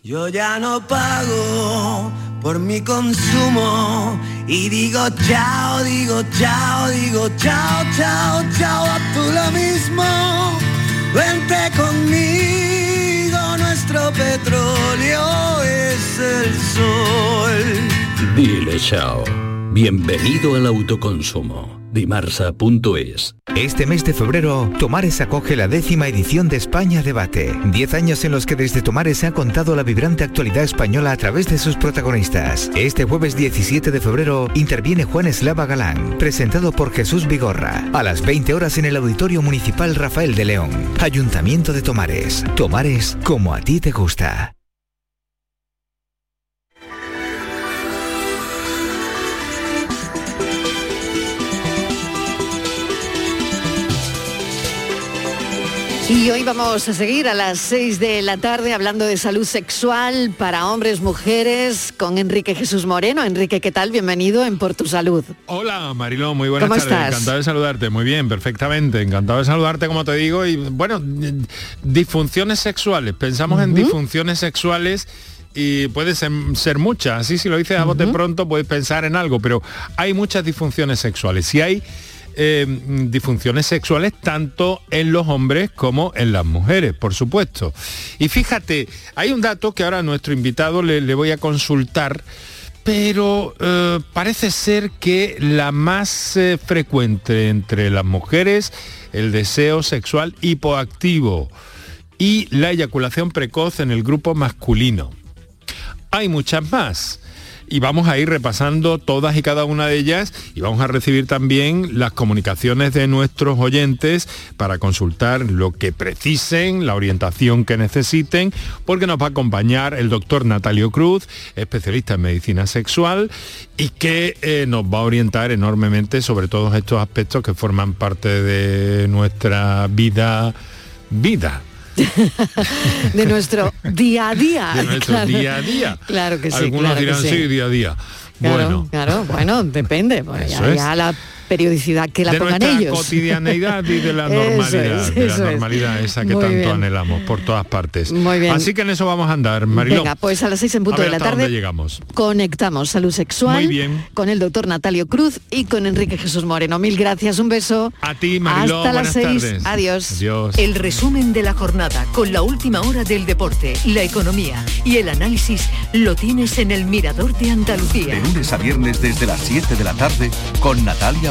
Speaker 16: Yo ya no pago por mi consumo y digo chao, digo chao, digo chao, chao, chao, a tú lo mismo. Vente conmigo, nuestro petróleo es el sol.
Speaker 17: Dile chao. Bienvenido al autoconsumo. Dimarsa.es
Speaker 18: Este mes de febrero, Tomares acoge la décima edición de España Debate. Diez años en los que desde Tomares se ha contado la vibrante actualidad española a través de sus protagonistas. Este jueves 17 de febrero interviene Juan Eslava Galán, presentado por Jesús Vigorra, a las 20 horas en el Auditorio Municipal Rafael de León. Ayuntamiento de Tomares. Tomares como a ti te gusta.
Speaker 11: Y hoy vamos a seguir a las 6 de la tarde hablando de salud sexual para hombres, mujeres, con Enrique Jesús Moreno. Enrique, ¿qué tal? Bienvenido en Por Tu Salud.
Speaker 9: Hola Mariló, muy buenas
Speaker 11: ¿Cómo
Speaker 9: tardes.
Speaker 11: estás?
Speaker 9: Encantado de saludarte. Muy bien, perfectamente. Encantado de saludarte, como te digo. Y bueno, disfunciones sexuales. Pensamos en disfunciones sexuales y puede ser, ser muchas. Así si lo dices a bote pronto puedes pensar en algo, pero hay muchas disfunciones sexuales. Y hay eh, disfunciones sexuales tanto en los hombres como en las mujeres, por supuesto. Y fíjate, hay un dato que ahora a nuestro invitado le, voy a consultar pero eh, parece ser que la más eh, frecuente entre las mujeres, el deseo sexual hipoactivo y la eyaculación precoz en el grupo masculino. hay muchas más y vamos a ir repasando todas y cada una de ellas y vamos a recibir también las comunicaciones de nuestros oyentes para consultar lo que precisen, la orientación que necesiten, porque nos va a acompañar el doctor Natalio Cruz, especialista en medicina sexual y que eh, nos va a orientar enormemente sobre todos estos aspectos que forman parte de nuestra vida vida.
Speaker 11: de nuestro día a día.
Speaker 9: De nuestro
Speaker 11: Claro.
Speaker 9: día a día.
Speaker 11: Claro que sí.
Speaker 9: Algunos
Speaker 11: claro que
Speaker 9: dirán
Speaker 11: sí.
Speaker 9: sí, día a día.
Speaker 11: Claro,
Speaker 9: bueno,
Speaker 11: claro, bueno, depende.
Speaker 9: Eso
Speaker 11: ya,
Speaker 9: es.
Speaker 11: ya la periodicidad que la
Speaker 9: de
Speaker 11: pongan
Speaker 9: nuestra
Speaker 11: ellos.
Speaker 9: cotidianeidad y de la normalidad,
Speaker 11: es,
Speaker 9: de la
Speaker 11: es.
Speaker 9: normalidad esa que
Speaker 11: Muy
Speaker 9: tanto
Speaker 11: bien.
Speaker 9: anhelamos por todas partes.
Speaker 11: Muy bien.
Speaker 9: Así que en eso vamos a andar, Mariló.
Speaker 11: Venga, pues a las seis en punto
Speaker 9: A ver
Speaker 11: de la tarde
Speaker 9: llegamos.
Speaker 11: conectamos salud sexual
Speaker 9: Muy bien.
Speaker 11: con el doctor Natalio Cruz y con Enrique Jesús Moreno. Mil gracias, un beso.
Speaker 9: A ti, Mariló,
Speaker 11: Hasta las seis.
Speaker 9: tardes.
Speaker 11: Adiós.
Speaker 9: Adiós.
Speaker 8: El resumen de la jornada con la última hora del deporte, la economía y el análisis lo tienes en el Mirador de Andalucía.
Speaker 15: De lunes a viernes desde las 7 de la tarde con Natalia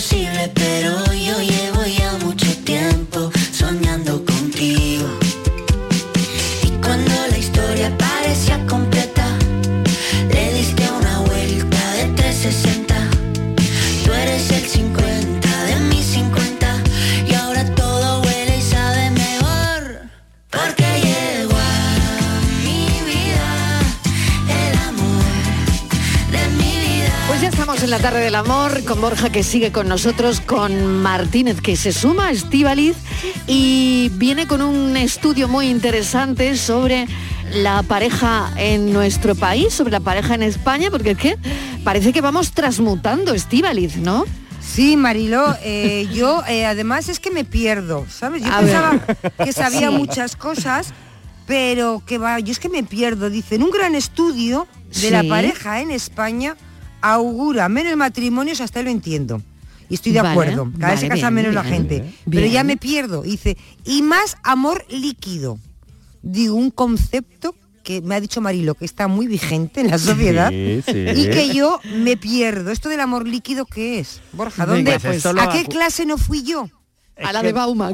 Speaker 14: Sé si es posible, pero yo llevo ya
Speaker 11: tarde del amor con Borja que sigue con nosotros, con Martínez que se suma a Estíbaliz y viene con un estudio muy interesante sobre la pareja en nuestro país, sobre la pareja en España, porque es que parece que vamos transmutando Estíbaliz, ¿no?
Speaker 19: Sí, Mariló, eh, yo eh, además es que me pierdo, ¿sabes? Yo
Speaker 11: A
Speaker 19: pensaba
Speaker 11: ver.
Speaker 19: que sabía
Speaker 11: Sí.
Speaker 19: muchas cosas, pero que va, yo es que me pierdo. Dicen, un gran estudio de la pareja en España augura menos matrimonios, hasta ahí lo entiendo. Y estoy de
Speaker 11: Vale,
Speaker 19: acuerdo, cada vez se casa
Speaker 11: bien,
Speaker 19: menos la
Speaker 11: bien,
Speaker 19: gente. Pero
Speaker 11: bien.
Speaker 19: ya me pierdo. Dice, y más amor líquido. Digo, un concepto que me ha dicho Marilo, que está muy vigente en la sociedad
Speaker 13: Sí, sí.
Speaker 19: y que yo me pierdo. ¿Esto del amor líquido qué es? Borja, ¿dónde?
Speaker 13: Pues
Speaker 19: ¿A qué clase no fui yo?
Speaker 13: Es que- A la de Bauman,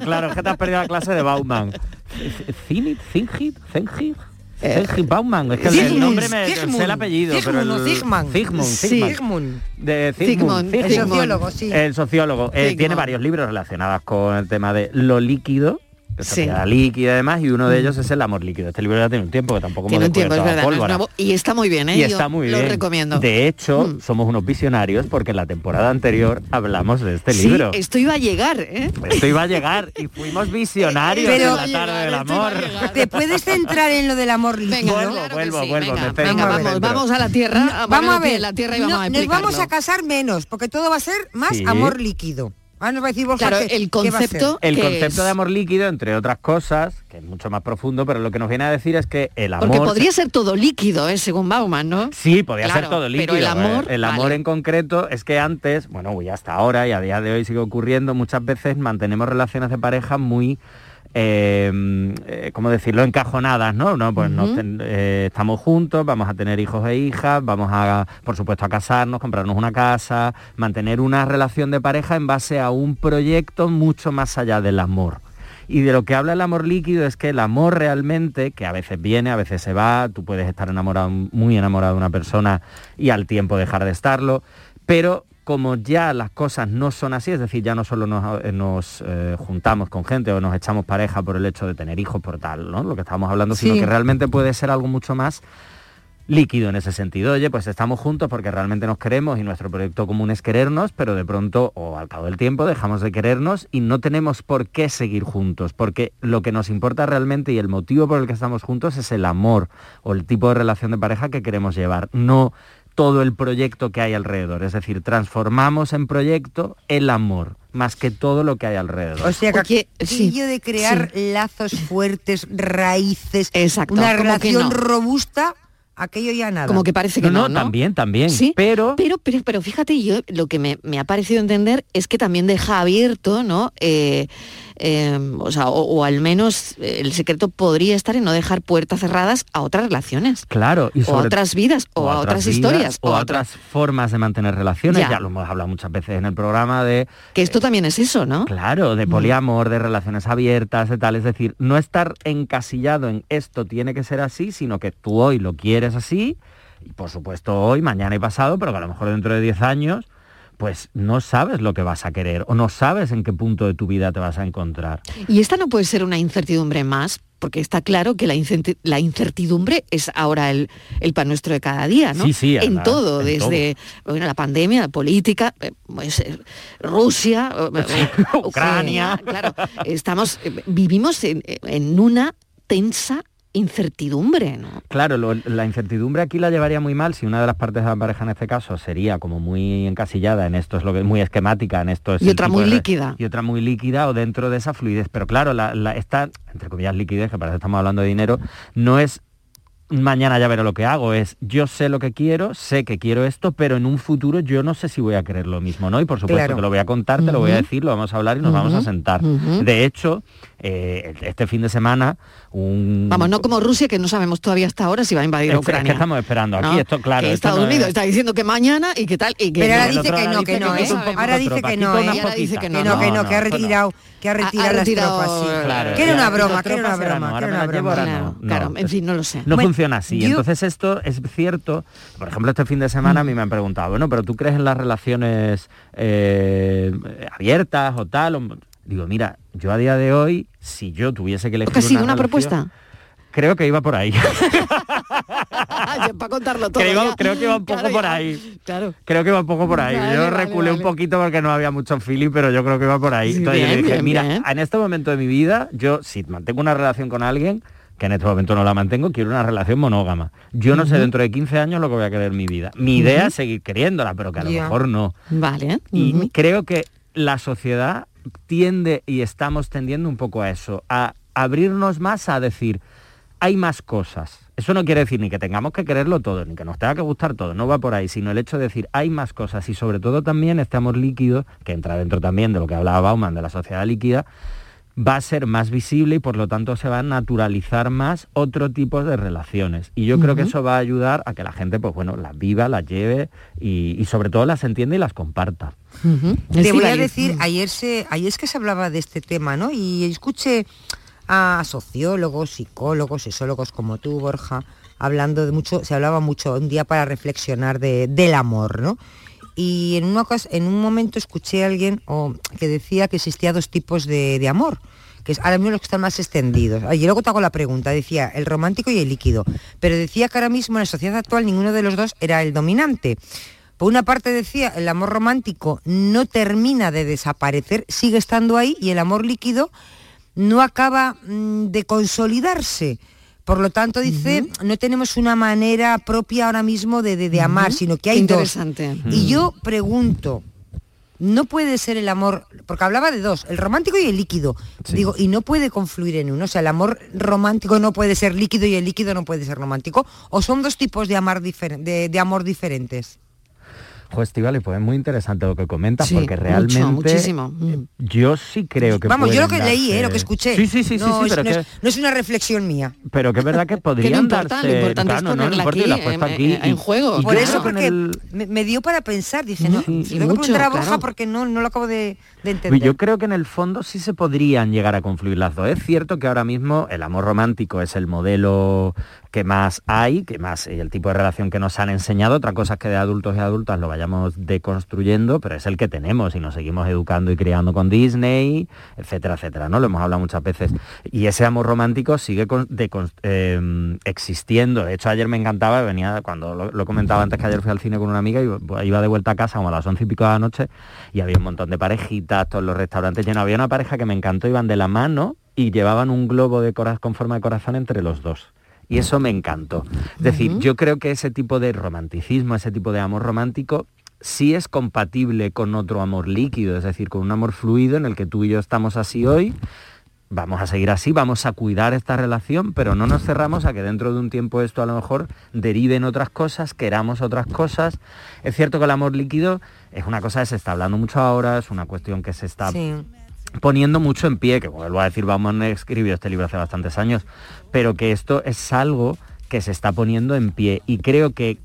Speaker 13: claro, es que te has perdido la clase de Bauman. Zinit, Zingit, Zengit. Zengit Bauman, es que el- nombre me sé el apellido, pero
Speaker 19: Zygmunt o
Speaker 13: el,
Speaker 19: Zygmunt.
Speaker 13: Zygmunt,
Speaker 19: Sí.
Speaker 13: Zygmunt.
Speaker 19: Zygmunt.
Speaker 13: De Zygmunt,
Speaker 19: Zygmunt, el sociólogo, sí.
Speaker 13: El sociólogo. Eh, tiene varios libros relacionados con el tema de lo líquido, de
Speaker 11: Sí.
Speaker 13: sociedad líquida y demás, y uno de ellos es el amor líquido. Este libro ya tiene un tiempo que tampoco
Speaker 11: Tiene
Speaker 13: hemos
Speaker 11: un tiempo, es
Speaker 13: descubierto
Speaker 11: verdad,
Speaker 13: la
Speaker 11: no es
Speaker 13: pólvora.
Speaker 11: nuevo. y está muy bien, ¿eh?
Speaker 13: Y está muy
Speaker 11: lo
Speaker 13: bien.
Speaker 11: recomiendo. Mm.
Speaker 13: De hecho, somos unos visionarios porque en la temporada anterior hablamos de este
Speaker 11: Sí,
Speaker 13: libro.
Speaker 11: esto iba a llegar, ¿eh?
Speaker 13: Esto iba a llegar y fuimos visionarios
Speaker 19: Pero-
Speaker 13: en la tarde del amor.
Speaker 19: ¿Te puedes centrar en lo del amor líquido?
Speaker 13: Vuelvo, vuelvo, vuelvo, me
Speaker 11: venga,
Speaker 13: me
Speaker 11: vamos, vamos a la tierra, a
Speaker 19: vamos a ver,
Speaker 11: la tierra y
Speaker 19: no,
Speaker 11: vamos a
Speaker 19: nos vamos a casar menos, porque todo va a ser más
Speaker 13: Sí.
Speaker 19: amor líquido. Ahora nos va a decir Borja
Speaker 11: Claro,
Speaker 19: que-
Speaker 11: el
Speaker 19: qué va a ser.
Speaker 13: El concepto de amor líquido, entre otras cosas, que es mucho más profundo, pero lo que nos viene a decir es que el amor...
Speaker 11: Porque podría ser todo líquido, ¿eh? según Bauman, ¿no?
Speaker 13: Sí, podía
Speaker 11: Claro,
Speaker 13: ser todo líquido.
Speaker 11: Pero el amor,
Speaker 13: ¿eh? el amor
Speaker 11: vale.
Speaker 13: en concreto es que antes, bueno, y hasta ahora y a día de hoy sigue ocurriendo, muchas veces mantenemos relaciones de pareja muy eh, eh, ¿cómo decirlo? encajonadas, ¿no? no pues nos
Speaker 11: Ujú.
Speaker 13: ten- eh, estamos juntos, vamos a tener hijos e hijas, vamos a, por supuesto, a casarnos, comprarnos una casa, mantener una relación de pareja en base a un proyecto mucho más allá del amor. Y de lo que habla el amor líquido es que el amor realmente, que a veces viene, a veces se va, tú puedes estar enamorado, muy enamorado de una persona y al tiempo dejar de estarlo, pero como ya las cosas no son así, es decir, ya no solo nos, eh, nos, eh, juntamos con gente o nos echamos pareja por el hecho de tener hijos, por tal, ¿no? Lo que estamos hablando, sino que realmente puede ser algo mucho más líquido en ese sentido. Oye, pues estamos juntos porque realmente nos queremos y nuestro proyecto común es querernos, pero de pronto o al cabo del tiempo dejamos de querernos y no tenemos por qué seguir juntos, porque lo que nos importa realmente y el motivo por el que estamos juntos es el amor o el tipo de relación de pareja que queremos llevar, no todo el proyecto que hay alrededor. Es decir, transformamos en proyecto el amor, más que todo lo que hay alrededor.
Speaker 19: O sea, que
Speaker 11: sí,
Speaker 19: de crear lazos fuertes, raíces,
Speaker 11: Exacto,
Speaker 19: una relación
Speaker 11: no.
Speaker 19: robusta, aquello ya nada.
Speaker 11: Como que parece que no, ¿no?
Speaker 13: también, también.
Speaker 11: Sí,
Speaker 13: pero...
Speaker 11: pero, pero, pero fíjate, yo lo que me, me ha parecido entender es que también deja abierto, ¿no? Eh, eh, o sea, o, o al menos eh, el secreto podría estar en no dejar puertas cerradas a otras relaciones.
Speaker 13: Claro, y
Speaker 11: o a otras vidas, o, a otras,
Speaker 13: vidas,
Speaker 11: historias,
Speaker 13: o a otras formas de mantener relaciones.
Speaker 11: Ya.
Speaker 13: Ya. lo hemos hablado muchas veces en el programa de
Speaker 11: Que esto también es eso, ¿no?
Speaker 13: Claro, de
Speaker 11: Mm.
Speaker 13: poliamor, de relaciones abiertas, de tal. Es decir, no estar encasillado en esto tiene que ser así, sino que tú hoy lo quieres así, y por supuesto hoy, mañana y pasado, pero que a lo mejor dentro de 10 años, pues no sabes lo que vas a querer o no sabes en qué punto de tu vida te vas a encontrar.
Speaker 11: Y esta no puede ser una incertidumbre más, porque está claro que la, incertidumbre es ahora el, el pan nuestro de cada día, ¿no?
Speaker 13: Sí, sí,
Speaker 11: en todo,
Speaker 13: en
Speaker 11: desde Bueno, la pandemia, la política, eh, pues, Rusia, eh,
Speaker 13: Ucrania.
Speaker 11: claro, estamos, eh, vivimos en, en una tensa incertidumbre, ¿no?
Speaker 13: Claro, lo- la incertidumbre aquí la llevaría muy mal si una de las partes de la pareja en este caso sería como muy encasillada en esto es lo que muy esquemática en esto es
Speaker 11: Y otra muy
Speaker 13: de
Speaker 11: líquida.
Speaker 13: y otra muy líquida o dentro de esa fluidez. Pero claro, la, la- esta entre comillas liquidez que parece que estamos hablando de dinero no es mañana ya veré lo que hago, es yo sé lo que quiero, sé que quiero esto, pero en un futuro yo no sé si voy a querer lo mismo, ¿no? Y por supuesto
Speaker 19: Claro.
Speaker 13: te lo voy a contar, te lo voy a decir, lo vamos a hablar y nos vamos a sentar. De hecho, eh, este fin de semana un
Speaker 11: Vamos, no como Rusia, que no sabemos todavía hasta ahora si va a invadir a
Speaker 13: Es que- es que
Speaker 11: Ucrania.
Speaker 13: estamos esperando aquí,
Speaker 11: ¿no?
Speaker 13: esto, claro,
Speaker 11: Que
Speaker 13: esto
Speaker 11: Estados
Speaker 13: no
Speaker 11: Unidos
Speaker 13: es-
Speaker 11: está diciendo que mañana y que tal, y que
Speaker 19: Pero ahora
Speaker 11: no.
Speaker 19: dice que no, que no, ¿eh? Ahora dice que no, ¿eh?
Speaker 11: Ahora dice que no,
Speaker 19: que no, que ha retirado, que ha
Speaker 11: Ha- ha
Speaker 19: retirado las
Speaker 11: retirado,
Speaker 19: tropas, sí.
Speaker 13: Claro,
Speaker 19: que era una broma, que era una broma,
Speaker 13: ahora me llevo, ahora
Speaker 11: Claro,
Speaker 13: no,
Speaker 11: claro,
Speaker 13: no.
Speaker 11: en fin, no lo sé.
Speaker 13: No
Speaker 19: Bueno,
Speaker 13: funciona así. Entonces esto es cierto. Por ejemplo, este fin de semana
Speaker 11: Mm.
Speaker 13: a mí me han preguntado, bueno, pero tú crees en las relaciones eh, abiertas o tal. Digo, mira, yo a día de hoy, si yo tuviese que elegir
Speaker 11: ¿Que ha sido
Speaker 13: una,
Speaker 11: propuesta?
Speaker 13: Creo que iba por ahí.
Speaker 11: Para contarlo todo.
Speaker 13: creo, que iba un poco
Speaker 11: Claro,
Speaker 13: por ahí.
Speaker 11: Claro.
Speaker 13: Creo que va un poco por ahí.
Speaker 11: Vale,
Speaker 13: yo
Speaker 11: vale,
Speaker 13: reculé un poquito porque no había mucho feeling, pero yo creo que va por ahí.
Speaker 11: Sí,
Speaker 13: Entonces yo
Speaker 11: bien,
Speaker 13: dije,
Speaker 11: bien,
Speaker 13: mira,
Speaker 11: bien.
Speaker 13: en este momento de mi vida, yo si mantengo una relación con alguien, que en este momento no la mantengo, quiero una relación monógama. Yo no sé dentro de 15 años lo que voy a querer en mi vida. Mi idea es seguir queriéndola, pero que a lo mejor no.
Speaker 11: Vale.
Speaker 13: Y creo que la sociedad tiende y estamos tendiendo un poco a eso, a abrirnos más a decir, hay más cosas. Eso no quiere decir ni que tengamos que quererlo todo, ni que nos tenga que gustar todo, no va por ahí, sino el hecho de decir, hay más cosas y sobre todo también este amor líquido, que entra dentro también de lo que hablaba Bauman de la sociedad líquida, va a ser más visible y por lo tanto se va a naturalizar más otro tipo de relaciones. Y yo creo que eso va a ayudar a que la gente, pues bueno, las viva, las lleve y, y sobre todo las entienda y las comparta.
Speaker 19: Te voy a decir, ayer se, ayer es que se hablaba de este tema, ¿no? Y escuché a sociólogos, psicólogos, sexólogos como tú, Borja, hablando de mucho, se hablaba mucho un día para reflexionar de, del amor, ¿no? Y en, en un momento escuché a alguien que decía que existía dos tipos de, de amor, que es ahora mismo los que están más extendidos. Ah, Y luego te hago la pregunta, decía el romántico y el líquido, pero decía que ahora mismo en la sociedad actual ninguno de los dos era el dominante. Por una parte decía, el amor romántico no termina de desaparecer, sigue estando ahí y el amor líquido no acaba mm, de consolidarse. Por lo tanto, dice, no tenemos una manera propia ahora mismo de, de- de amar, sino que hay dos.
Speaker 11: Interesante.
Speaker 19: Y yo pregunto, no puede ser el amor, porque hablaba de dos, el romántico y el líquido. Digo, y no puede confluir en uno. O sea, el amor romántico no puede ser líquido y el líquido no puede ser romántico. O son dos tipos de, amar de, de amor diferentes.
Speaker 13: Pues Estivali, pues es muy interesante lo que comentas,
Speaker 19: Sí,
Speaker 13: porque
Speaker 19: mucho,
Speaker 13: realmente
Speaker 19: muchísimo. Mm.
Speaker 13: yo sí creo que
Speaker 19: Vamos, yo lo que leí, eh, lo que escuché.
Speaker 13: Sí, sí, sí, sí,
Speaker 19: no,
Speaker 13: sí,
Speaker 19: es,
Speaker 13: pero
Speaker 19: no
Speaker 13: que,
Speaker 19: es- no es una reflexión mía.
Speaker 13: pero que es verdad que podrían
Speaker 11: importa?
Speaker 13: darse...
Speaker 11: Lo importante
Speaker 13: claro, no, no
Speaker 11: ponerla aquí,
Speaker 13: y
Speaker 11: en-
Speaker 13: aquí,
Speaker 11: en- en
Speaker 13: y-
Speaker 11: juego.
Speaker 13: y
Speaker 19: Por eso,
Speaker 13: que
Speaker 19: porque
Speaker 13: el-
Speaker 19: me, me dio para pensar. Dije, no,
Speaker 13: Sí,
Speaker 19: si tengo que
Speaker 11: mucho,
Speaker 19: preguntar a Borja
Speaker 11: claro.
Speaker 19: porque no, no lo acabo de, de entender.
Speaker 13: Yo creo que en el fondo sí se podrían llegar a confluir las dos. Es cierto que ahora mismo el amor romántico es el modelo que más hay, que más y el tipo de relación que nos han enseñado. Otra cosa es que de adultos y adultas lo vayamos deconstruyendo, pero es el que tenemos y nos seguimos educando y criando con Disney, etcétera, etcétera. ¿no? Lo hemos hablado muchas veces. Y ese amor romántico sigue con- decon- eh, existiendo. De hecho, ayer me encantaba, venía cuando lo, lo comentaba antes que ayer fui al cine con una amiga y iba de vuelta a casa como a las once y pico de la noche y había un montón de parejitas, todos los restaurantes llenos. Había una pareja que me encantó, iban de la mano y llevaban un globo de cora- con forma de corazón entre los dos. Y eso me encantó. Es decir, yo creo que ese tipo de romanticismo, ese tipo de amor romántico, sí es compatible con otro amor líquido, es decir, con un amor fluido en el que tú y yo estamos así hoy, vamos a seguir así, vamos a cuidar esta relación, pero no nos cerramos a que dentro de un tiempo esto a lo mejor derive en otras cosas, queramos otras cosas. Es cierto que el amor líquido es una cosa que se está hablando mucho ahora, es una cuestión que se está poniendo mucho en pie, que vuelvo a decir, vamos a escribir este libro hace bastantes años, pero que esto es algo que se está poniendo en pie y creo que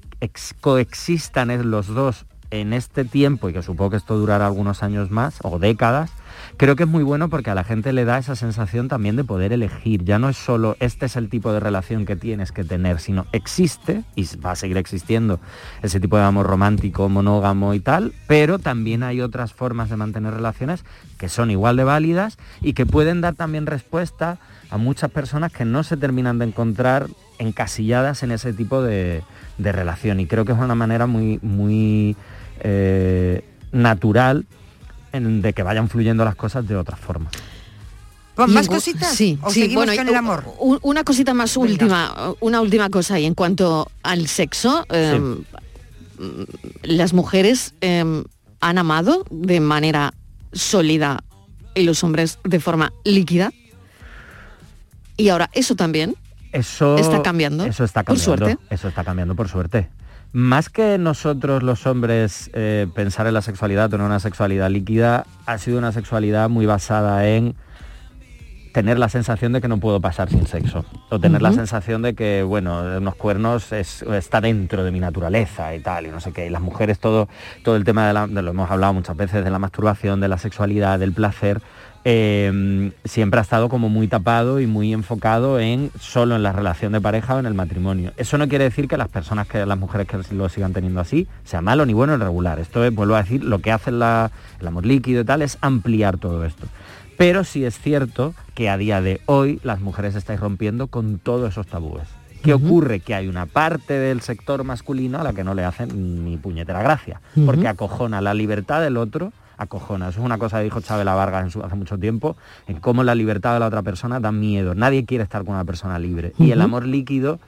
Speaker 13: coexistan los dos en este tiempo y que supongo que esto durará algunos años más o décadas, creo que es muy bueno porque a la gente le da esa sensación también de poder elegir. Ya no es solo este es el tipo de relación que tienes que tener, sino existe y va a seguir existiendo ese tipo de amor romántico, monógamo y tal, pero también hay otras formas de mantener relaciones que son igual de válidas y que pueden dar también respuesta a muchas personas que no se terminan de encontrar encasilladas en ese tipo de, de relación. Y creo que es una manera muy, muy eh, natural en, de que vayan fluyendo las cosas de otra forma.
Speaker 19: ¿Más cositas?
Speaker 11: Sí,
Speaker 19: ¿O
Speaker 11: sí,
Speaker 19: seguimos
Speaker 11: bueno,
Speaker 19: con el amor?
Speaker 11: Una cosita más última, una última cosa y en cuanto al sexo, eh, mm, las mujeres eh, han amado de manera sólida y los hombres de forma líquida. Y ahora eso también
Speaker 13: Eso
Speaker 11: está cambiando.
Speaker 13: Eso está
Speaker 11: Por
Speaker 13: cambiando.
Speaker 11: suerte.
Speaker 13: Eso está cambiando por suerte. Más que nosotros los hombres eh, pensar en la sexualidad, tener una sexualidad líquida, ha sido una sexualidad muy basada en tener la sensación de que no puedo pasar sin sexo. O tener la sensación de que, bueno, unos cuernos es- está dentro de mi naturaleza y tal, y no sé qué. Y las mujeres todo, todo el tema de, la, de lo hemos hablado muchas veces, de la masturbación, de la sexualidad, del placer, eh, siempre ha estado como muy tapado y muy enfocado en solo en la relación de pareja o en el matrimonio. Eso no quiere decir que las personas, que las mujeres que lo sigan teniendo así, sea malo ni bueno ni regular. Esto es, vuelvo a decir, lo que hace la- el amor líquido y tal es ampliar todo esto. Pero sí es cierto que a día de hoy las mujeres estáis rompiendo con todos esos tabúes. ¿Qué ocurre? Que hay una parte del sector masculino a la que no le hacen ni puñetera gracia, porque acojona la libertad del otro, acojona. Eso es una cosa que dijo Chabela Vargas en su- hace mucho tiempo, en cómo la libertad de la otra persona da miedo. Nadie quiere estar con una persona libre. Y el amor líquido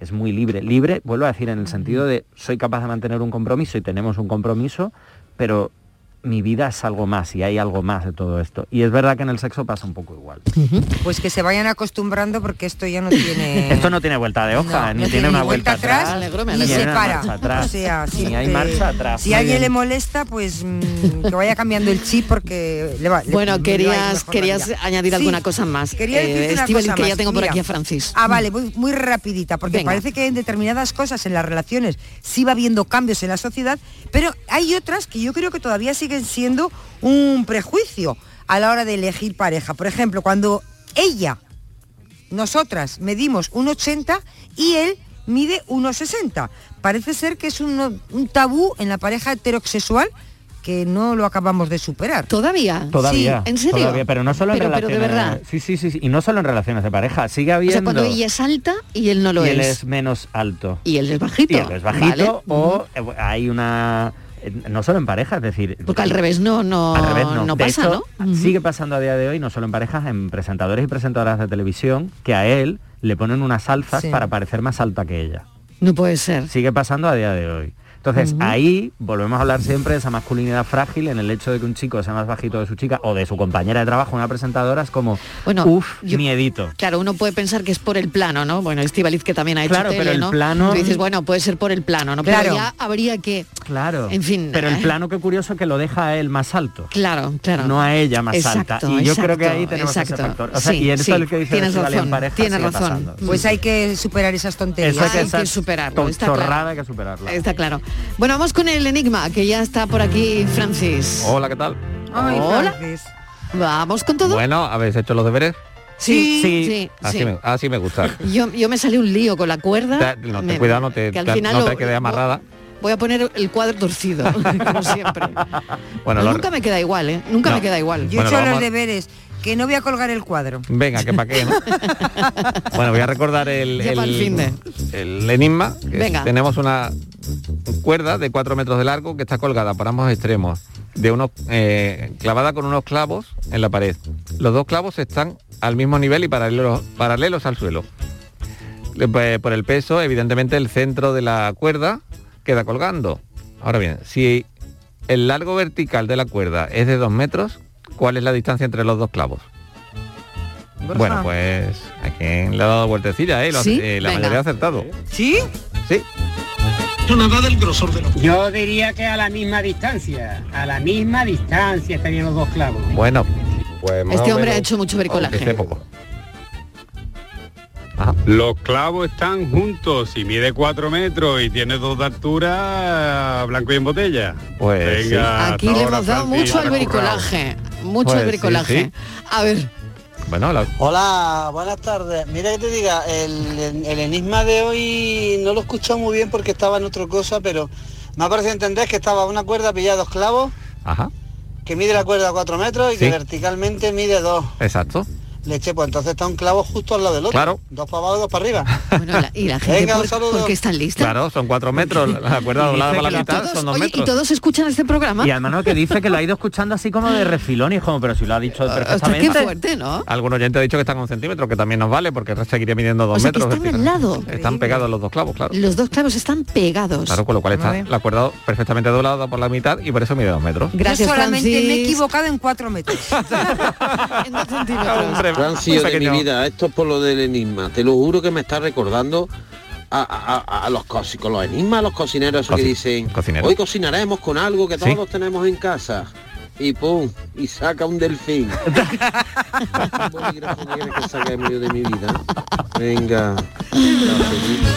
Speaker 13: es muy libre. Libre, vuelvo a decir, en el sentido de soy capaz de mantener un compromiso y tenemos un compromiso, pero mi vida es algo más y hay algo más de todo esto. Y es verdad que en el sexo pasa un poco igual.
Speaker 19: Pues que se vayan acostumbrando porque esto ya no tiene...
Speaker 13: Esto no tiene vuelta de hoja,
Speaker 19: No,
Speaker 13: ni
Speaker 19: no
Speaker 13: tiene una vuelta,
Speaker 19: atrás,
Speaker 13: atrás,
Speaker 19: se para.
Speaker 13: atrás.
Speaker 19: O sea,
Speaker 13: ni hay
Speaker 19: siempre-
Speaker 13: marcha atrás.
Speaker 19: Si a alguien le molesta, pues mm, que vaya cambiando el chip porque le va.
Speaker 11: Bueno,
Speaker 19: le
Speaker 11: querías, querías añadir
Speaker 19: Sí,
Speaker 11: alguna cosa más.
Speaker 19: Quería
Speaker 11: Eh,
Speaker 19: decirte una
Speaker 11: Estíbaliz,
Speaker 19: cosa
Speaker 11: que ya tengo por aquí a Francis.
Speaker 19: Ah, vale, muy, muy rapidita, porque
Speaker 11: Venga.
Speaker 19: parece que en determinadas cosas en las relaciones sí va habiendo cambios en la sociedad, pero hay otras que yo creo que todavía siguen siendo un prejuicio a la hora de elegir pareja. Por ejemplo, cuando ella, nosotras, medimos 1,80 y él mide 1,60. Parece ser que es un, un tabú en la pareja heterosexual que no lo acabamos de superar.
Speaker 11: ¿Todavía?
Speaker 13: Todavía,
Speaker 11: ¿En serio?
Speaker 13: todavía, pero no solo en
Speaker 11: Pero- pero de
Speaker 13: relaciones.
Speaker 11: verdad.
Speaker 13: Sí, sí, sí, sí, y no solo en relaciones de pareja, sigue
Speaker 11: O
Speaker 13: habiendo.
Speaker 11: sea, cuando ella es alta y él no lo
Speaker 13: y él
Speaker 11: es.
Speaker 13: menos alto.
Speaker 11: Y él es bajito.
Speaker 13: Y él es bajito
Speaker 11: ¿vale?
Speaker 13: o eh, hay una no solo en pareja, es decir,
Speaker 11: Porque al revés no, no,
Speaker 13: revés no,
Speaker 11: pasa,
Speaker 13: hecho,
Speaker 11: ¿no?
Speaker 13: Sigue pasando a día de hoy, no solo en parejas, en presentadores y presentadoras de televisión, que a él le ponen unas alzas
Speaker 11: Sí.
Speaker 13: para parecer más alta que ella.
Speaker 11: No puede ser.
Speaker 13: Sigue pasando a día de hoy. Entonces ahí volvemos a hablar siempre de esa masculinidad frágil en el hecho de que un chico sea más bajito de su chica o de su compañera de trabajo, una presentadora, es como,
Speaker 11: Bueno,
Speaker 13: uff, miedito.
Speaker 11: Claro, uno puede pensar que es por el plano, ¿no? Bueno, Estivaliz que también ha hecho
Speaker 13: Claro,
Speaker 11: tele,
Speaker 13: pero el
Speaker 11: ¿no?
Speaker 13: plano-
Speaker 11: Tú dices, bueno, puede ser por el plano, ¿no?
Speaker 13: Claro.
Speaker 11: Pero ya habría que...
Speaker 13: Claro.
Speaker 11: En fin,
Speaker 13: Pero el
Speaker 11: eh.
Speaker 13: plano, qué curioso, que lo deja a él más alto.
Speaker 11: Claro, claro.
Speaker 13: No a ella más
Speaker 11: Exacto,
Speaker 13: alta. Y yo creo que ahí tenemos
Speaker 11: exacto.
Speaker 13: ese factor. O sea,
Speaker 11: Sí,
Speaker 13: y eso
Speaker 11: sí,
Speaker 13: es el que dice
Speaker 11: tienes
Speaker 13: Estíbaliz en
Speaker 11: razón,
Speaker 13: pareja,
Speaker 11: tienes razón.
Speaker 13: pasando.
Speaker 19: Pues hay que superar esas tonterías.
Speaker 13: Eso hay que,
Speaker 11: Hay que superarlo, está claro.
Speaker 13: chorrada, hay que superarla.
Speaker 11: Está claro. Bueno, vamos con el enigma, que ya está por aquí Francis.
Speaker 4: Hola, ¿qué tal?
Speaker 19: Ay,
Speaker 11: Hola.
Speaker 19: Francis.
Speaker 11: Vamos con todo.
Speaker 4: Bueno, ¿habéis hecho los deberes?
Speaker 11: Sí, sí,
Speaker 4: Así,
Speaker 11: sí.
Speaker 4: Me, así me gusta.
Speaker 11: Yo, yo me salió un lío con la cuerda.
Speaker 4: Te- no, ten
Speaker 11: Me-
Speaker 4: cuidado, no te,
Speaker 11: que al
Speaker 4: te-
Speaker 11: final
Speaker 4: no te quede amarrada.
Speaker 11: Voy a poner el cuadro torcido, como siempre.
Speaker 4: Bueno,
Speaker 11: No,
Speaker 4: lo-
Speaker 11: nunca me queda igual, ¿eh? Nunca
Speaker 4: No.
Speaker 11: me queda igual.
Speaker 19: Yo he
Speaker 4: Bueno,
Speaker 19: hecho
Speaker 4: lo
Speaker 19: los
Speaker 4: a-
Speaker 19: deberes, que no voy a colgar el cuadro.
Speaker 4: Venga, que para qué, ¿no? bueno, voy a recordar el, el- el enigma. que es-
Speaker 11: Venga.
Speaker 4: tenemos una cuerda de 4 metros de largo que está colgada por ambos extremos, de unos, eh, clavada con unos clavos en la pared. Los dos clavos están al mismo nivel y paralelos, paralelos al suelo. Pues, Por el peso, evidentemente, el centro de la cuerda queda colgando. Ahora bien, si el largo vertical de la cuerda es de 2 metros, ¿cuál es la distancia entre los dos clavos? Bueno, pues a quien le ha dado vueltecilla, ¿eh? Lo-
Speaker 11: ¿Sí?
Speaker 4: eh, la
Speaker 11: Venga.
Speaker 4: mayoría ha acertado.
Speaker 19: ¿Sí?
Speaker 4: Sí.
Speaker 20: nada del grosor de Yo diría que a la misma distancia, a la misma distancia estarían los dos clavos.
Speaker 4: Bueno.
Speaker 21: Pues
Speaker 11: Este hombre ha hecho mucho bricolaje.
Speaker 4: poco.
Speaker 9: Los clavos están juntos, si mide 4 metros y tiene dos de altura, blanco y en botella.
Speaker 4: Pues
Speaker 9: Venga,
Speaker 11: Aquí le hemos dado mucho al bricolaje. Mucho al
Speaker 9: Pues sí,
Speaker 11: bricolaje.
Speaker 9: sí.
Speaker 11: A ver,
Speaker 4: Bueno, la-
Speaker 22: Hola, buenas tardes. Mira que te diga, el, el enigma de hoy no lo he escuchado muy bien porque estaba en otra cosa, pero me ha parecido entender que estaba una cuerda pillada dos clavos,
Speaker 4: Ajá,
Speaker 22: que mide la cuerda 4 metros y
Speaker 4: Sí.
Speaker 22: que verticalmente mide 2.
Speaker 4: exacto.
Speaker 22: Leche, pues entonces está un clavo justo al lado del otro.
Speaker 4: Claro.
Speaker 22: Dos para abajo, dos para arriba.
Speaker 11: y la gente,
Speaker 22: Venga,
Speaker 11: ¿por,
Speaker 22: un saludo.
Speaker 11: por qué están listas?
Speaker 4: Claro, son cuatro metros, la cuerda doblada por la mitad son dos
Speaker 11: Oye,
Speaker 4: metros.
Speaker 11: ¿y todos escuchan este programa?
Speaker 13: Y además no, que dice que lo ha ido escuchando así como de refilón y como, pero si lo ha dicho perfectamente.
Speaker 11: qué fuerte, ¿no?
Speaker 4: Algún oyente ha dicho que están a un centímetro, que también nos vale, porque seguiría midiendo dos
Speaker 11: O sea, que
Speaker 4: metros.
Speaker 11: están al lado.
Speaker 4: Están pegados los dos clavos, claro.
Speaker 11: Los dos clavos están pegados.
Speaker 4: Claro, con lo cual está la cuerda perfectamente doblada por la mitad y por eso mide dos metros.
Speaker 11: Gracias,
Speaker 19: Yo solamente me he equivocado en cuatro metros.
Speaker 23: Francis, de mi
Speaker 4: pequeño.
Speaker 23: vida, esto es por lo del enigma. Te lo juro que me está recordando a, a- a- a los cosi- con los enigmas, a los cocineros esos que
Speaker 4: Coci-
Speaker 23: dicen,
Speaker 4: cocineros.
Speaker 23: hoy cocinaremos con algo que
Speaker 4: Sí.
Speaker 23: todos tenemos en casa. Y pum, y saca un delfín. Que saca en medio de mi vida. Venga.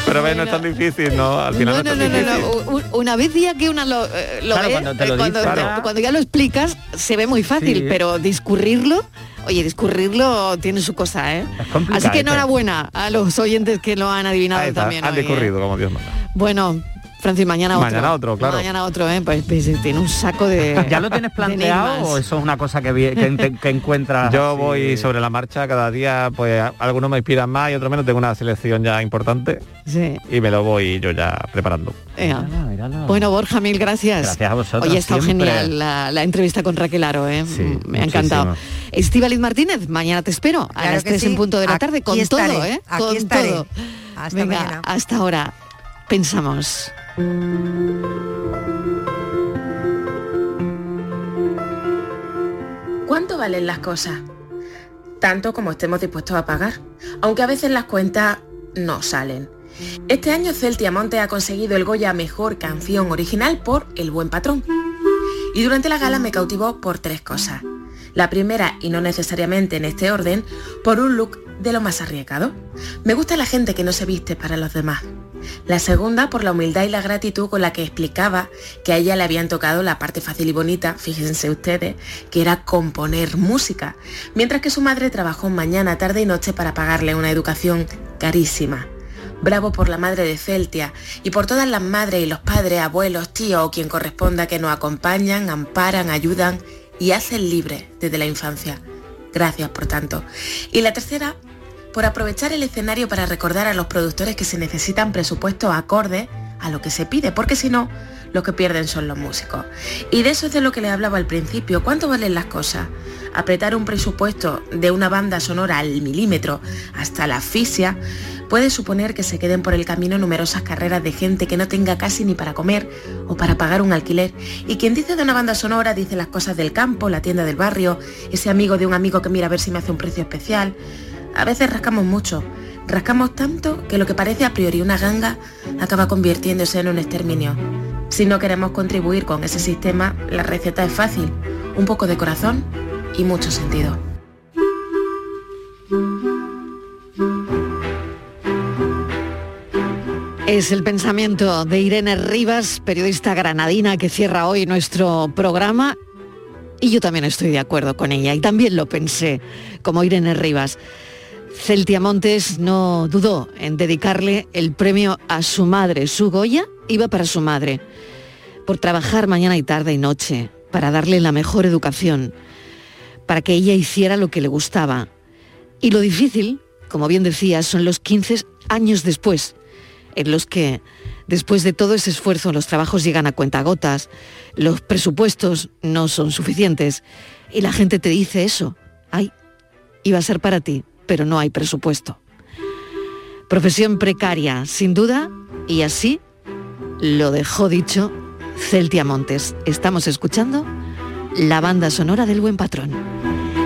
Speaker 4: Pero ve, no es tan difícil, ¿no? Al final
Speaker 11: No,
Speaker 4: no,
Speaker 11: no,
Speaker 4: es
Speaker 11: no,
Speaker 4: tan
Speaker 11: no, no. U- Una vez día que una lo, eh, lo
Speaker 4: Claro,
Speaker 11: ve,
Speaker 4: cuando te lo
Speaker 11: eh, cuando,
Speaker 4: dice,
Speaker 11: te-
Speaker 4: claro.
Speaker 11: cuando ya lo explicas, se ve muy fácil,
Speaker 4: Sí.
Speaker 11: pero discurrirlo, oye, discurrirlo tiene su cosa, ¿eh? Así que
Speaker 4: ¿eh?
Speaker 11: enhorabuena a los oyentes que lo han adivinado también.
Speaker 4: han
Speaker 11: hoy, ¿eh?
Speaker 4: discurrido como Dios manda.
Speaker 11: Bueno, Francis, mañana otro.
Speaker 4: Mañana otro, claro.
Speaker 11: Mañana otro, ¿eh? Pues, pues, tiene un saco de.
Speaker 13: ¿Ya lo tienes planteado o eso es una cosa que, que, que encuentras?
Speaker 4: Yo
Speaker 13: así?
Speaker 4: voy sobre la marcha cada día, pues a- algunos me inspiran más y otros menos. Tengo una selección ya importante
Speaker 11: Sí.
Speaker 4: y me lo voy yo ya preparando.
Speaker 11: Bueno, Borja, mil gracias.
Speaker 4: Gracias a vosotros,
Speaker 11: Oye, ha estado
Speaker 4: siempre.
Speaker 11: genial la, la entrevista con Raquel Aro, ¿eh? Mm, Me ha encantado. Estíbaliz Martínez, mañana te espero a
Speaker 19: Claro
Speaker 11: las
Speaker 19: que
Speaker 11: 3
Speaker 19: sí.
Speaker 11: en punto de la
Speaker 19: Aquí
Speaker 11: tarde con
Speaker 19: estaré,
Speaker 11: todo, ¿eh?
Speaker 19: aquí
Speaker 11: con
Speaker 19: estaré.
Speaker 11: todo.
Speaker 19: Hasta
Speaker 11: Venga,
Speaker 19: mañana.
Speaker 11: hasta ahora. Pensamos.
Speaker 12: ¿Cuánto valen las cosas? Tanto como estemos dispuestos a pagar, aunque a veces las cuentas no salen. Este año Celtia Monte ha conseguido el Goya Mejor Canción Original por El Buen Patrón. Y durante la gala me cautivó por tres cosas. La primera, y no necesariamente en este orden, por un look de lo más arriesgado. Me gusta la gente que no se viste para los demás. La segunda, por la humildad y la gratitud con la que explicaba que a ella le habían tocado la parte fácil y bonita, fíjense ustedes, que era componer música, mientras que su madre trabajó mañana, tarde y noche para pagarle una educación carísima. Bravo por la madre de Celtia y por todas las madres y los padres, abuelos, tíos o quien corresponda que nos acompañan, amparan, ayudan y hacen libres desde la infancia. Gracias por tanto. Y la tercera, por aprovechar el escenario para recordar a los productores que se necesitan presupuestos acordes a lo que se pide, porque si no, los que pierden son los músicos. Y de eso es de lo que le hablaba al principio. ¿Cuánto valen las cosas? Apretar un presupuesto de una banda sonora al milímetro hasta la asfixia puede suponer que se queden por el camino numerosas carreras de gente que no tenga casi ni para comer o para pagar un alquiler. Y quien dice de una banda sonora dice las cosas del campo, la tienda del barrio, ese amigo de un amigo que mira a ver si me hace un precio especial. A veces rascamos mucho, rascamos tanto que lo que parece a priori una ganga acaba convirtiéndose en un exterminio. Si no queremos contribuir con ese sistema, la receta es fácil, un poco de corazón y mucho sentido.
Speaker 11: Es el pensamiento de Irene Rivas, periodista granadina que cierra hoy nuestro programa. Y yo también estoy de acuerdo con ella y también lo pensé, como Irene Rivas. Celtia Montes no dudó en dedicarle el premio a su madre. Su Goya iba para su madre, por trabajar mañana y tarde y noche, para darle la mejor educación, para que ella hiciera lo que le gustaba. Y lo difícil, como bien decía, son los 15 años después, en los que, después de todo ese esfuerzo, los trabajos llegan a cuentagotas, los presupuestos no son suficientes y la gente te dice eso, ay, iba a ser para ti, pero no hay presupuesto. Profesión precaria, sin duda, y así lo dejó dicho Celtia Montes. Estamos escuchando la banda sonora del buen patrón.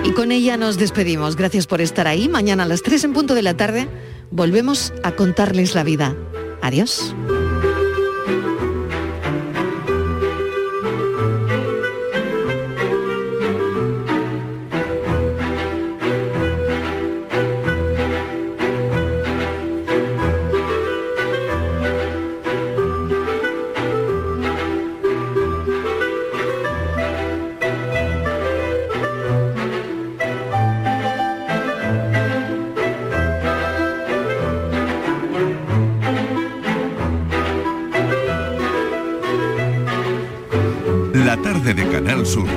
Speaker 11: Y con ella nos despedimos. Gracias por estar ahí. Mañana a las 3 en punto de la tarde volvemos a contarles la vida. Adiós.